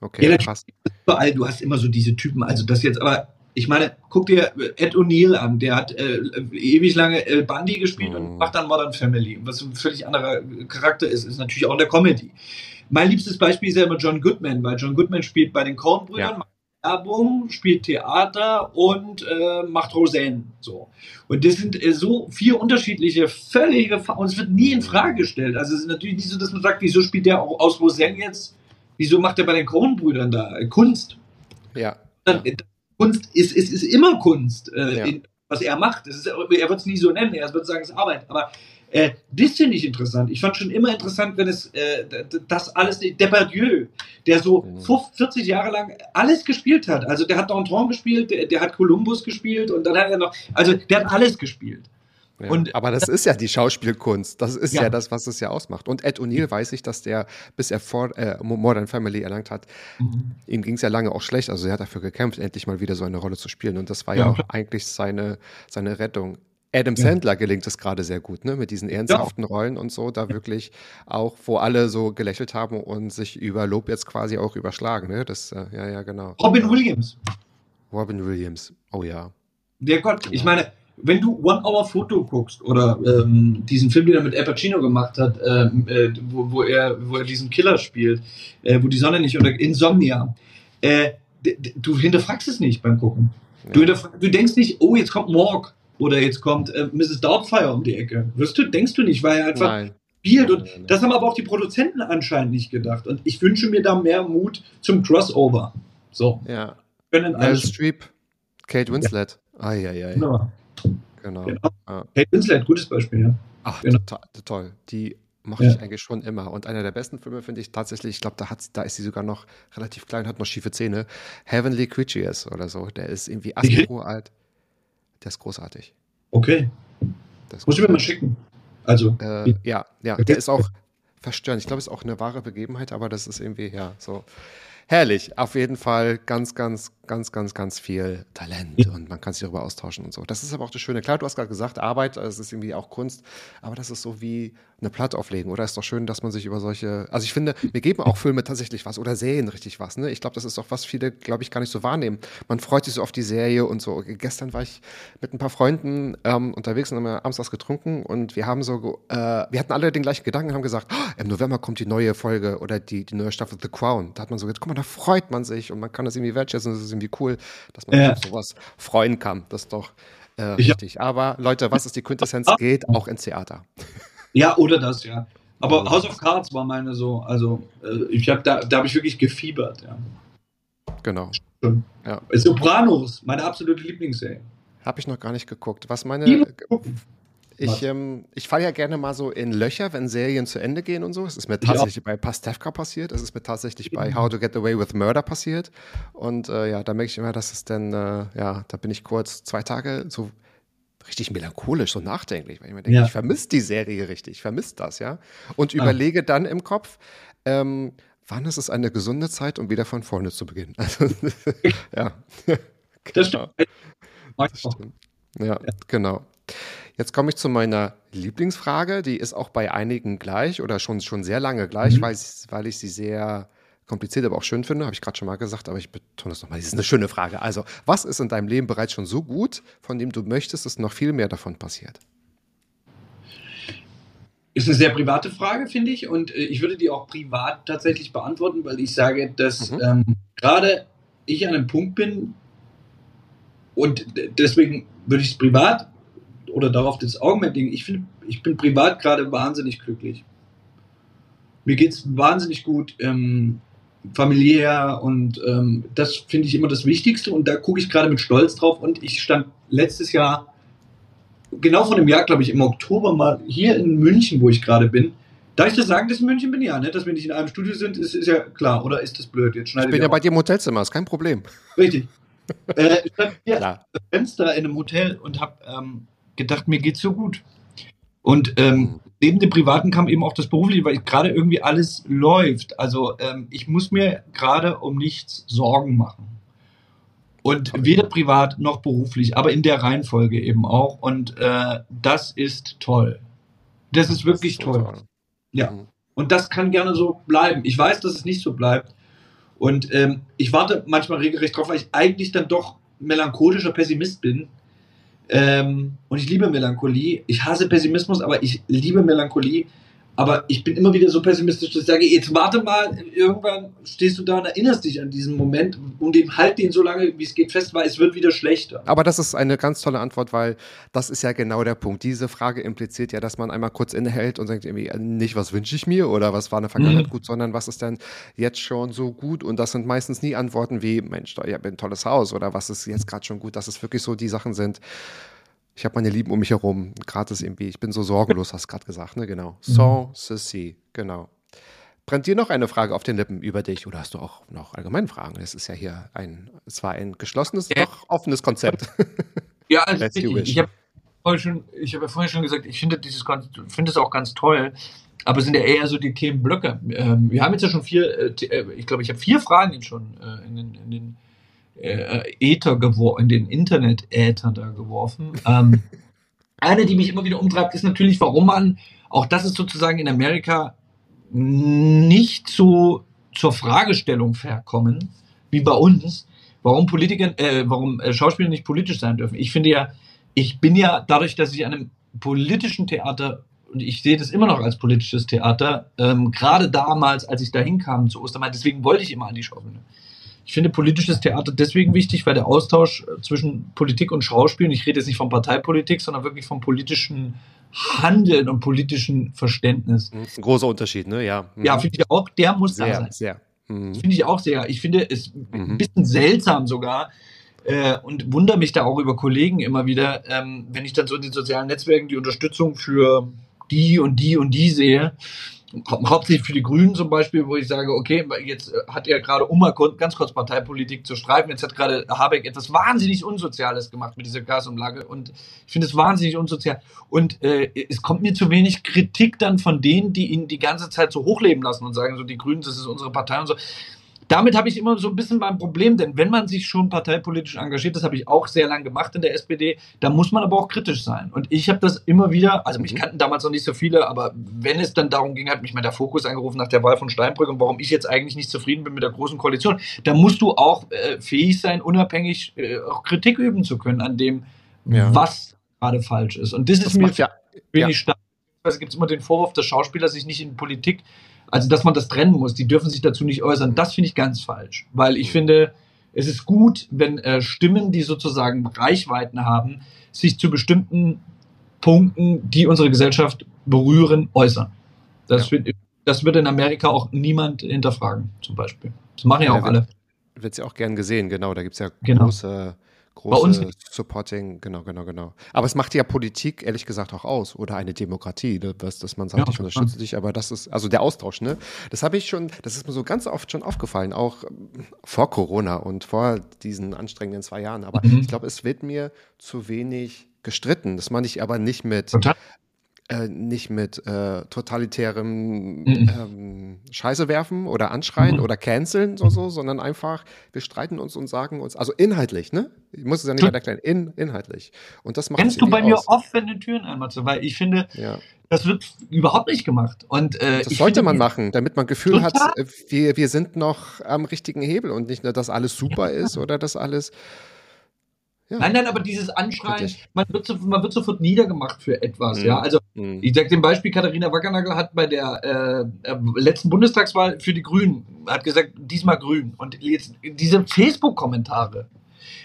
Okay, Ja, krass. überall, du hast immer so diese Typen, also das jetzt, aber ich meine, guck dir Ed O'Neill an, der hat äh, ewig lange El Bundy gespielt Mhm. und macht dann Modern Family. Was ein völlig anderer Charakter ist, ist natürlich auch in der Comedy. Mein liebstes Beispiel ist ja immer John Goodman, weil John Goodman spielt bei den Coen-Brüdern, Ja. macht Werbung, spielt Theater und äh, macht Roseanne. So. Und das sind äh, so vier unterschiedliche, völlige, Fa- und es wird nie in Frage gestellt. Also es ist natürlich nicht so, dass man sagt, wieso spielt der auch aus Roseanne jetzt? Wieso macht er bei den Coen-Brüdern da äh, Kunst? Ja. dann, äh, Kunst ist, ist, ist immer Kunst, äh, Ja. in, was er macht. Ist, er wird es nie so nennen, er wird sagen, es ist Arbeit. Aber äh, das finde ich interessant. Ich fand schon immer interessant, wenn es äh, das alles, Depardieu, der so Mhm. 50, 40 Jahre lang alles gespielt hat. Also der hat Danton gespielt, der, der hat Columbus gespielt und dann hat er noch, also der hat alles gespielt. Ja. Und- Aber das ist ja die Schauspielkunst. Das ist ja, Ja. das, was es ja ausmacht. Und Ed O'Neill weiß ich, dass der, bis er vor, äh, Modern Family erlangt hat, ihm ging es ja lange auch schlecht. Also er hat dafür gekämpft, endlich mal wieder so eine Rolle zu spielen. Und das war ja, Ja, auch eigentlich seine, seine Rettung. Adam. Sandler gelingt es gerade sehr gut, ne? Mit diesen ernsthaften Rollen und so, da wirklich auch, wo alle so gelächelt haben und sich über Lob jetzt quasi auch überschlagen, ne? Das, äh, ja, ja, genau. Robin Williams, Robin Williams. Oh ja. der Gott, ich meine, wenn du One Hour Photo guckst oder ähm, diesen Film, den er mit Al Pacino gemacht hat, ähm, äh, wo, wo, er, wo er diesen Killer spielt, äh, wo die Sonne nicht unter Insomnia, äh, du hinterfragst es nicht beim Gucken. Du, ja. hinterfrag- du denkst nicht, oh, jetzt kommt Morg oder jetzt kommt äh, Mrs. Doubtfire um die Ecke. Wirst du, denkst du nicht, weil er einfach Nein. spielt. Und Nein, nein, nein. das haben aber auch die Produzenten anscheinend nicht gedacht. Und ich wünsche mir da mehr Mut zum Crossover. So, Ja. Meryl. Streep, Kate Winslet. Eieiei. Genau. Genau. Genau. Ja. Kate Winslet, gutes Beispiel, ja. Ach, Genau. total, toll. Die Mochte Ja. ich eigentlich schon immer. Und einer der besten Filme finde ich tatsächlich, ich glaube, da, da ist sie sogar noch relativ klein, hat noch schiefe Zähne. Heavenly Creatures oder so. Der ist irgendwie 80 Jahre alt. Der ist großartig. Okay. Ist Muss ich mir mal schicken. Also, Äh, ja, ja, der ist auch verstörend. Ich glaube, es ist auch eine wahre Begebenheit, aber das ist irgendwie, ja, so herrlich. Auf jeden Fall ganz, ganz, ganz, ganz, ganz viel Talent und man kann sich darüber austauschen und so. Das ist aber auch das Schöne. Klar, du hast gerade gesagt, Arbeit, es ist irgendwie auch Kunst, aber das ist so wie eine Platte auflegen, oder? Ist doch schön, dass man sich über solche, also ich finde, wir geben auch Filme tatsächlich was oder Serien richtig was, ne? Ich glaube, das ist auch was viele, glaube ich, gar nicht so wahrnehmen. Man freut sich so auf die Serie und so. Gestern war ich mit ein paar Freunden ähm, unterwegs und haben abends was getrunken und wir haben so, äh, wir hatten alle den gleichen Gedanken und haben gesagt, oh, im November kommt die neue Folge oder die, die neue Staffel The Crown. Da hat man so gesagt, guck mal, da freut man sich und man kann das irgendwie wertschätzen und es ist irgendwie cool, dass man Ja. sich auf sowas freuen kann. Das ist doch äh, Ich- richtig. Aber Leute, was ist die Quintessenz? Geht auch ins Theater. ja, oder das, ja. Aber House of Cards war meine so, also äh, ich habe da, da habe ich wirklich gefiebert, ja. Genau. Ja. Sopranos, meine absolute Lieblingsserie. Habe ich noch gar nicht geguckt. Was meine. Ich, ähm, ich falle ja gerne mal so in Löcher, wenn Serien zu Ende gehen und so. Es ist mir tatsächlich bei Pastewka passiert. Es ist mir tatsächlich bei How to Get Away with Murder passiert. Und äh, ja, da merke ich immer, dass es dann, äh, ja, da bin ich kurz zwei Tage so richtig melancholisch, so nachdenklich, weil ich mir denke, Ja. ich vermisse die Serie richtig, ich vermisse das, ja. Und überlege dann im Kopf, ähm, wann ist es eine gesunde Zeit, um wieder von vorne zu beginnen. Also, ja. Das Genau. stimmt. Mag Das stimmt. Ja, genau. Jetzt komme ich zu meiner Lieblingsfrage. Die ist auch bei einigen gleich oder schon, schon sehr lange gleich, Mhm. weil, weil ich sie sehr kompliziert, aber auch schön finde. Habe ich gerade schon mal gesagt, aber ich betone es nochmal. Das ist eine schöne Frage. Also, was ist in deinem Leben bereits schon so gut, von dem du möchtest, dass noch viel mehr davon passiert? Ist eine sehr private Frage, finde ich. Und äh, ich würde die auch privat tatsächlich beantworten, weil ich sage, dass Mhm. ähm, gerade ich an einem Punkt bin und deswegen würde ich es privat oder darauf das Augenmerk legen. Ich ich bin privat gerade wahnsinnig glücklich. Mir geht es wahnsinnig gut, ähm, familiär und ähm, das finde ich immer das Wichtigste und da gucke ich gerade mit Stolz drauf und ich stand letztes Jahr genau vor einem Jahr, glaube ich, im Oktober mal hier in München, wo ich gerade bin. Darf ich das sagen, dass ich in München bin? Ja, ne? dass wir nicht in einem Studio sind, ist, ist ja klar. Oder ist das blöd? Jetzt Ich bin ja bei auf. dir im Hotelzimmer, ist kein Problem. Richtig. äh, ich stand hier Fenster in einem Hotel und habe ähm, gedacht, mir geht's so gut. Und ähm, neben dem Privaten kam eben auch das Berufliche, weil gerade irgendwie alles läuft. Also ähm, ich muss mir gerade um nichts Sorgen machen. Und weder privat noch beruflich, aber in der Reihenfolge eben auch. Und äh, das ist toll. Das ist wirklich Das ist toll. toll. Ja. Mhm. Und das kann gerne so bleiben. Ich weiß, dass es nicht so bleibt. Und ähm, ich warte manchmal regelrecht drauf, weil ich eigentlich dann doch melancholischer Pessimist bin. Ähm, und ich liebe Melancholie. Ich hasse Pessimismus, aber ich liebe Melancholie. Aber ich bin immer wieder so pessimistisch, dass ich sage, jetzt warte mal, irgendwann stehst du da und erinnerst dich an diesen Moment und den halt den so lange, wie es geht, fest, weil es wird wieder schlechter. Aber das ist eine ganz tolle Antwort, weil das ist ja genau der Punkt. Diese Frage impliziert ja, dass man einmal kurz innehält und sagt irgendwie äh, nicht, was wünsche ich mir oder was war in der Vergangenheit Mhm. gut, sondern was ist denn jetzt schon so gut? Und das sind meistens nie Antworten wie, Mensch, ich habe ein tolles Haus oder was ist jetzt gerade schon gut, dass es wirklich so die Sachen sind. Ich habe meine Lieben um mich herum. Gerade ist irgendwie, ich bin so sorgenlos, hast du gerade gesagt, ne? Genau. Sans ceci, genau. Brennt dir noch eine Frage auf den Lippen über dich oder hast du auch noch allgemeine Fragen? Es ist ja hier ein, es war ein geschlossenes, Ja. doch offenes Konzept. Ja, also ich, it. ich habe vorher schon, ich habe ja vorher schon gesagt, ich finde dieses finde es auch ganz toll. Aber es sind ja eher so die Themenblöcke. Ähm, wir haben jetzt ja schon vier, äh, The- äh, ich glaube, ich habe vier Fragen jetzt schon äh, in den, in den äh, Äther geworfen, in den Internet-Äther da geworfen. Ähm, eine, die mich immer wieder umtreibt, ist natürlich, warum man, auch das ist sozusagen in Amerika nicht so zur Fragestellung verkommen, wie bei uns, warum Politiker, äh, warum äh, Schauspieler nicht politisch sein dürfen. Ich finde ja, ich bin ja dadurch, dass ich an einem politischen Theater und ich sehe das immer noch als politisches Theater, ähm, gerade damals, als ich da hinkam zu Ostermai, deswegen wollte ich immer an die Schaubühne. Ich finde politisches Theater deswegen wichtig, weil der Austausch äh, zwischen Politik und Schauspiel, und ich rede jetzt nicht von Parteipolitik, sondern wirklich vom politischen Handeln und politischen Verständnis. Mhm. Ein großer Unterschied, ne? Ja. Mhm. Ja, finde ich auch, der muss da sehr, sein. sehr. Mhm. Finde ich auch sehr. Ich finde es Mhm. ein bisschen seltsam sogar äh, und wundere mich da auch über Kollegen immer wieder, ähm, wenn ich dann so in den sozialen Netzwerken die Unterstützung für die und die und die sehe, hauptsächlich für die Grünen zum Beispiel, wo ich sage, okay, jetzt äh, hat er gerade, um mal ganz kurz Parteipolitik zu streifen, jetzt hat gerade Habeck etwas wahnsinnig Unsoziales gemacht mit dieser Gasumlage und ich finde es wahnsinnig unsozial. Und äh, es kommt mir zu wenig Kritik dann von denen, die ihn die ganze Zeit so hochleben lassen und sagen, so die Grünen, das ist unsere Partei und so damit habe ich immer so ein bisschen mein Problem, denn wenn man sich schon parteipolitisch engagiert, das habe ich auch sehr lange gemacht in der SPD, da muss man aber auch kritisch sein. Und ich habe das immer wieder, also mich mhm. kannten damals noch nicht so viele, aber wenn es dann darum ging, hat mich mal der Fokus angerufen nach der Wahl von Steinbrück und warum ich jetzt eigentlich nicht zufrieden bin mit der großen Koalition, da musst du auch äh, fähig sein, unabhängig äh, auch Kritik üben zu können an dem, ja. was gerade falsch ist. Und das, das ist mir ja, wenig ja. stark. Es gibt immer den Vorwurf, dass Schauspieler sich nicht in Politik also, dass man das trennen muss, die dürfen sich dazu nicht äußern, das finde ich ganz falsch. Weil ich finde, es ist gut, wenn äh, Stimmen, die sozusagen Reichweiten haben, sich zu bestimmten Punkten, die unsere Gesellschaft berühren, äußern. Das, ja. wird, das wird in Amerika auch niemand hinterfragen, zum Beispiel. Das machen ja, ja auch alle. Wird ja auch gern gesehen, genau. Da gibt es ja genau. große große Supporting, genau, genau, genau. Aber es macht ja Politik ehrlich gesagt auch aus oder eine Demokratie, ne? dass, dass man sagt, ja, ich unterstütze dich, aber das ist, also der Austausch, ne? Das habe ich schon, das ist mir so ganz oft schon aufgefallen, auch ähm, vor Corona und vor diesen anstrengenden zwei Jahren. Aber mhm. ich glaube, es wird mir zu wenig gestritten. Das meine ich aber nicht mit, Total äh, nicht mit äh, totalitärem mhm. ähm, Scheiße werfen oder anschreien mhm. oder canceln so, so, sondern einfach, wir streiten uns und sagen uns, also inhaltlich, ne? Ich muss es ja nicht weiter erklären, in, inhaltlich. Und das macht Kennst du bei mir aus. offene Türen einmal zu, weil ich finde, ja. das wird überhaupt nicht gemacht. Und, äh, das sollte man machen, damit man Gefühl total. hat, äh, wir, wir sind noch am richtigen Hebel und nicht nur, dass alles super ja. ist oder dass alles ja. Nein, nein, aber dieses Anschreien, man wird, so, man wird sofort niedergemacht für etwas, mhm. ja. Also, mhm. ich sage dem Beispiel, Katharina Wackernagel hat bei der äh, äh, letzten Bundestagswahl für die Grünen, hat gesagt, diesmal grün. Und jetzt diese Facebook-Kommentare,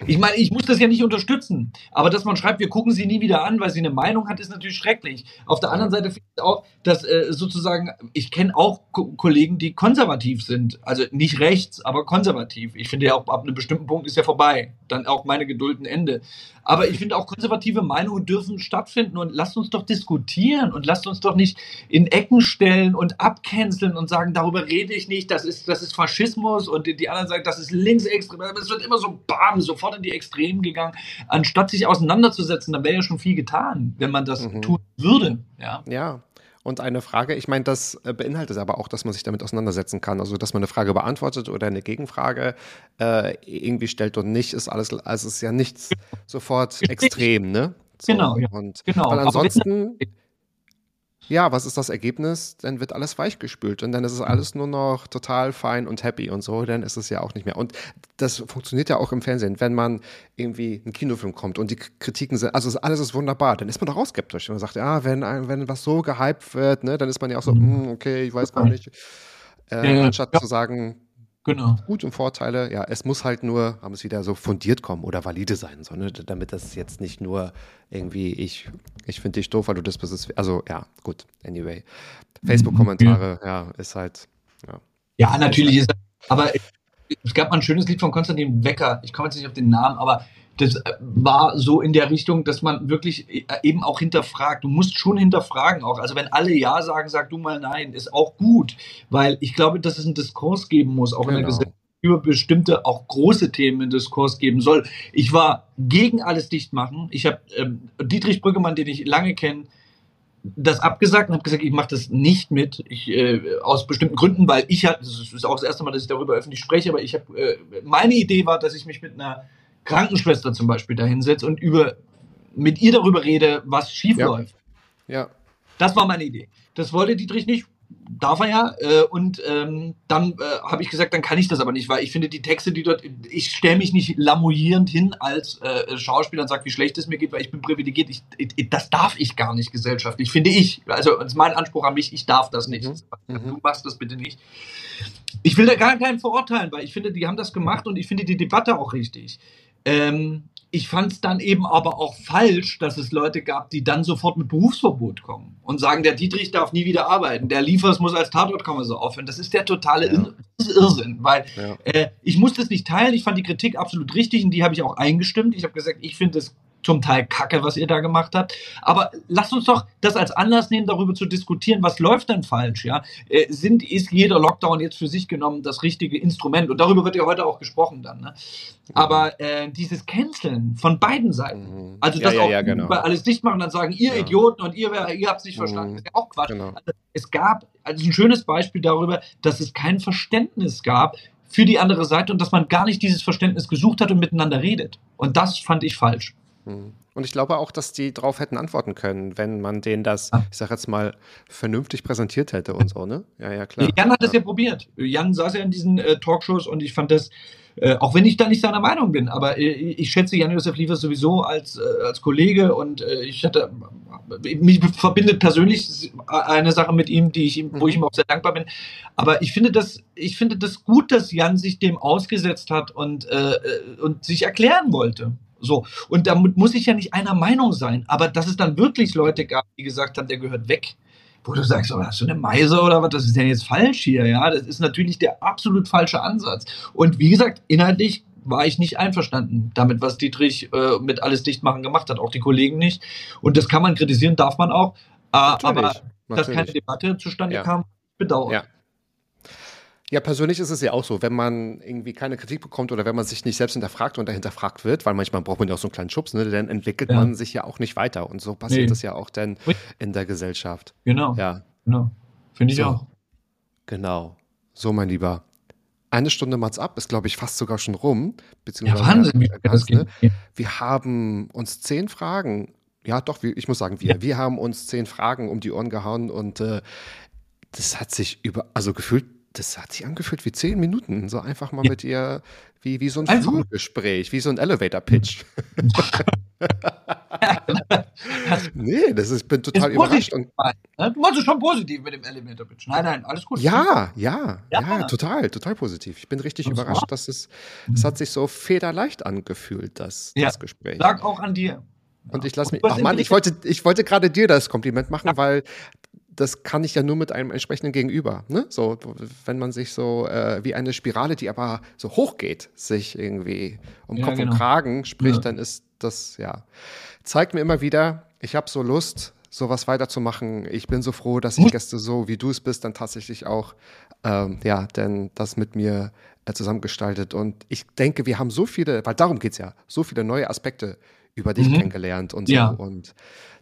ich meine, ich muss das ja nicht unterstützen, aber dass man schreibt, wir gucken sie nie wieder an, weil sie eine Meinung hat, ist natürlich schrecklich. Auf der anderen Seite finde ich auch, dass äh, sozusagen, ich kenne auch Ko Kollegen, die konservativ sind, also nicht rechts, aber konservativ. Ich finde ja auch, ab einem bestimmten Punkt ist ja vorbei, dann auch meine Geduld ein Ende. Aber ich finde auch konservative Meinungen dürfen stattfinden und lasst uns doch diskutieren und lasst uns doch nicht in Ecken stellen und abcanceln und sagen, darüber rede ich nicht, das ist, das ist Faschismus und die, die anderen sagen, das ist linksextrem. Es wird immer so bam, sofort in die Extremen gegangen, anstatt sich auseinanderzusetzen, dann wäre ja schon viel getan, wenn man das mhm. tun würde. Ja. ja. Und eine Frage, ich meine, das äh, beinhaltet aber auch, dass man sich damit auseinandersetzen kann. Also, dass man eine Frage beantwortet oder eine Gegenfrage äh, irgendwie stellt und nicht, ist alles, also ist ja nichts sofort extrem, ne? So, genau, ja. Und, genau. Weil ansonsten. Ja, was ist das Ergebnis? Dann wird alles weichgespült und dann ist es alles nur noch total fein und happy und so, dann ist es ja auch nicht mehr. Und das funktioniert ja auch im Fernsehen, wenn man irgendwie einen Kinofilm kommt und die Kritiken sind, also alles ist wunderbar, dann ist man doch auch skeptisch. Und man sagt, ja, wenn, wenn was so gehypt wird, ne, dann ist man ja auch so, mm, okay, ich weiß gar nicht. Äh, anstatt zu sagen, Genau. Gut und Vorteile, ja, es muss halt nur, haben es wieder so fundiert kommen oder valide sein, so, ne? damit das jetzt nicht nur irgendwie, ich, ich finde dich doof, weil du das bist. Also ja, gut, anyway. Facebook-Kommentare, ja. ja, ist halt, ja. Ja, natürlich ist, aber es gab mal ein schönes Lied von Konstantin Wecker, ich komme jetzt nicht auf den Namen, aber das äh, war so in der Richtung, dass man wirklich äh, eben auch hinterfragt. Du musst schon hinterfragen auch. Also wenn alle Ja sagen, sag du mal Nein, ist auch gut, weil ich glaube, dass es einen Diskurs geben muss, auch genau. in der genau. Gesellschaft über bestimmte auch große Themen einen Diskurs geben soll. Ich war gegen alles dicht machen. Ich habe ähm, Dietrich Brüggemann, den ich lange kenne, das abgesagt und habe gesagt, ich mache das nicht mit, ich, äh, aus bestimmten Gründen, weil ich hatte, das ist auch das erste Mal, dass ich darüber öffentlich spreche, aber ich habe, äh, meine Idee war, dass ich mich mit einer Krankenschwester zum Beispiel da hinsetze und über, mit ihr darüber rede, was schief ja. läuft. Ja. Das war meine Idee. Das wollte Dietrich nicht. Darf er ja. Äh, und ähm, dann äh, habe ich gesagt, dann kann ich das aber nicht, weil ich finde die Texte, die dort, ich stelle mich nicht lamoyierend hin als äh, Schauspieler und sage, wie schlecht es mir geht, weil ich bin privilegiert. Ich, ich, das darf ich gar nicht gesellschaftlich, finde ich. Also das ist mein Anspruch an mich, ich darf das nicht. Mhm. Du machst das bitte nicht. Ich will da gar keinen verurteilen, weil ich finde, die haben das gemacht und ich finde die Debatte auch richtig. Ähm, ich fand es dann eben aber auch falsch, dass es Leute gab, die dann sofort mit Berufsverbot kommen und sagen, der Dietrich darf nie wieder arbeiten, der Liefers muss als Tatortkommissar aufhören. Das ist der totale ja. Irrsinn, weil ja. äh, ich muss das nicht teilen. Ich fand die Kritik absolut richtig und die habe ich auch eingestimmt. Ich habe gesagt, ich finde es zum Teil Kacke, was ihr da gemacht habt. Aber lasst uns doch das als Anlass nehmen, darüber zu diskutieren, was läuft denn falsch, ja? Äh, sind, ist jeder Lockdown jetzt für sich genommen das richtige Instrument? Und darüber wird ja heute auch gesprochen dann, ne? Aber äh, dieses Canceln von beiden Seiten, Mhm. also das ja, auch ja, genau. über alles dicht machen und dann sagen, ihr. Idioten und ihr, ihr habt es nicht verstanden, Mhm. ist ja auch Quatsch. Genau. Also, es gab also ein schönes Beispiel darüber, dass es kein Verständnis gab für die andere Seite und dass man gar nicht dieses Verständnis gesucht hat und miteinander redet. Und das fand ich falsch. Mhm. Und ich glaube auch, dass die drauf hätten antworten können, wenn man denen das, Ja. ich sag jetzt mal, vernünftig präsentiert hätte und so, ne? Ja, ja, klar. Jan hat es ja probiert. Jan saß ja in diesen äh, Talkshows und ich fand das, äh, auch wenn ich da nicht seiner Meinung bin, aber äh, ich schätze Jan-Josef Liefers sowieso als, äh, als Kollege und äh, ich hatte, mich verbindet persönlich eine Sache mit ihm, die ich ihm, wo Mhm. ich ihm auch sehr dankbar bin. Aber ich finde das, ich finde das gut, dass Jan sich dem ausgesetzt hat und, äh, äh, und sich erklären wollte. So. Und damit muss ich ja nicht einer Meinung sein. Aber dass es dann wirklich Leute gab, die gesagt haben, der gehört weg. Wo du sagst, oh, hast du eine Meise oder was? Das ist denn jetzt falsch hier, ja? Das ist natürlich der absolut falsche Ansatz. Und wie gesagt, inhaltlich war ich nicht einverstanden damit, was Dietrich äh, mit alles dichtmachen gemacht hat, auch die Kollegen nicht. Und das kann man kritisieren, darf man auch. Äh, aber dass keine Debatte zustande Ja. kam, bedauert. Ja. Ja, persönlich ist es ja auch so, wenn man irgendwie keine Kritik bekommt oder wenn man sich nicht selbst hinterfragt und dahinter fragt wird, weil manchmal braucht man ja auch so einen kleinen Schubs, ne, dann entwickelt Ja. man sich ja auch nicht weiter. Und so passiert Nee. das ja auch dann in der Gesellschaft. Genau. Ja, genau. Finde ich So. auch. genau. So, mein Lieber. Eine Stunde Mats ab ist, glaube ich, fast sogar schon rum. Ja, Beziehungsweise Wahnsinn, wie das ne? geht. Wir haben uns zehn Fragen, ja doch, ich muss sagen wir, Ja. wir haben uns zehn Fragen um die Ohren gehauen und äh, das hat sich über, also gefühlt, das hat sich angefühlt wie zehn Minuten, so einfach mal Ja. mit ihr, wie, wie so ein Einfach. Flurgespräch, wie so ein Elevator-Pitch. nee, das ist, bin total Ist überrascht. Und ne? Du meinst es schon positiv mit dem Elevator Pitch. Nein, nein, alles gut. ja, ja, ja, Ja. total, total positiv. Ich bin richtig Das überrascht, war- dass es, es hat sich so federleicht angefühlt, das, Ja. das Gespräch. Lag auch an dir. Und ich lasse mich. Ach Mann, ich wollte, ich wollte gerade dir das Kompliment machen, weil das kann ich ja nur mit einem entsprechenden Gegenüber. Ne? So, wenn man sich so äh, wie eine Spirale, die aber so hoch geht, sich irgendwie um Ja, Kopf genau. und Kragen spricht, Ja. dann ist das, ja, zeigt mir immer wieder, ich habe so Lust, sowas weiterzumachen. Ich bin so froh, dass ich Gäste so wie du es bist, dann tatsächlich auch, ähm, ja, denn das mit mir äh, zusammengestaltet. Und ich denke, wir haben so viele, weil darum geht's ja, so viele neue Aspekte über dich Mhm. kennengelernt und so. Ja. Und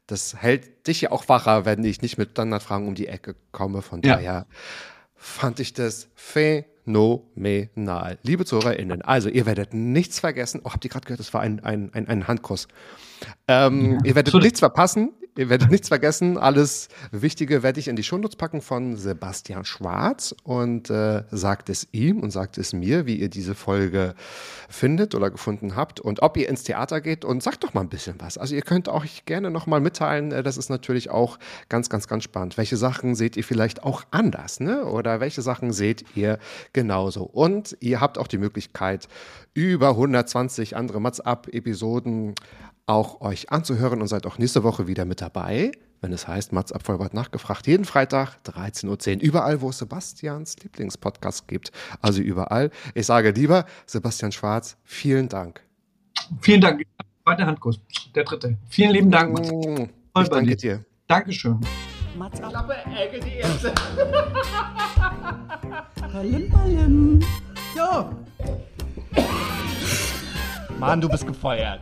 das hält dich ja auch wacher, wenn ich nicht mit Standardfragen um die Ecke komme. Von Ja. daher fand ich das phänomenal. Liebe ZuhörerInnen, also ihr werdet nichts vergessen. Oh, habt ihr gerade gehört, das war ein, ein, ein, ein Handkuss. Ähm, ihr werdet absolut. nichts verpassen, ihr werdet nichts vergessen. Alles Wichtige werde ich in die Shownotes packen von Sebastian Schwarz und äh, sagt es ihm und sagt es mir, wie ihr diese Folge findet oder gefunden habt und ob ihr ins Theater geht und sagt doch mal ein bisschen was. Also ihr könnt auch gerne noch mal mitteilen, äh, das ist natürlich auch ganz, ganz, ganz spannend. Welche Sachen seht ihr vielleicht auch anders, ne? Oder welche Sachen seht ihr genauso? Und ihr habt auch die Möglichkeit, über 120 andere Mats-Up-Episoden auch euch anzuhören und seid auch nächste Woche wieder mit dabei, wenn es heißt Mats Up Vollbart nachgefragt. Jeden Freitag 13.10 Uhr, überall, wo es Sebastians Lieblingspodcast gibt. Also überall. Ich sage lieber Sebastian Schwarz, vielen Dank. Vielen Dank. Zweiter Handkuss. Der dritte. Vielen lieben Dank. Mats. Ich danke dir. Dankeschön. Mats ab. Ballim, ballim. Ja. Mann, du bist gefeuert.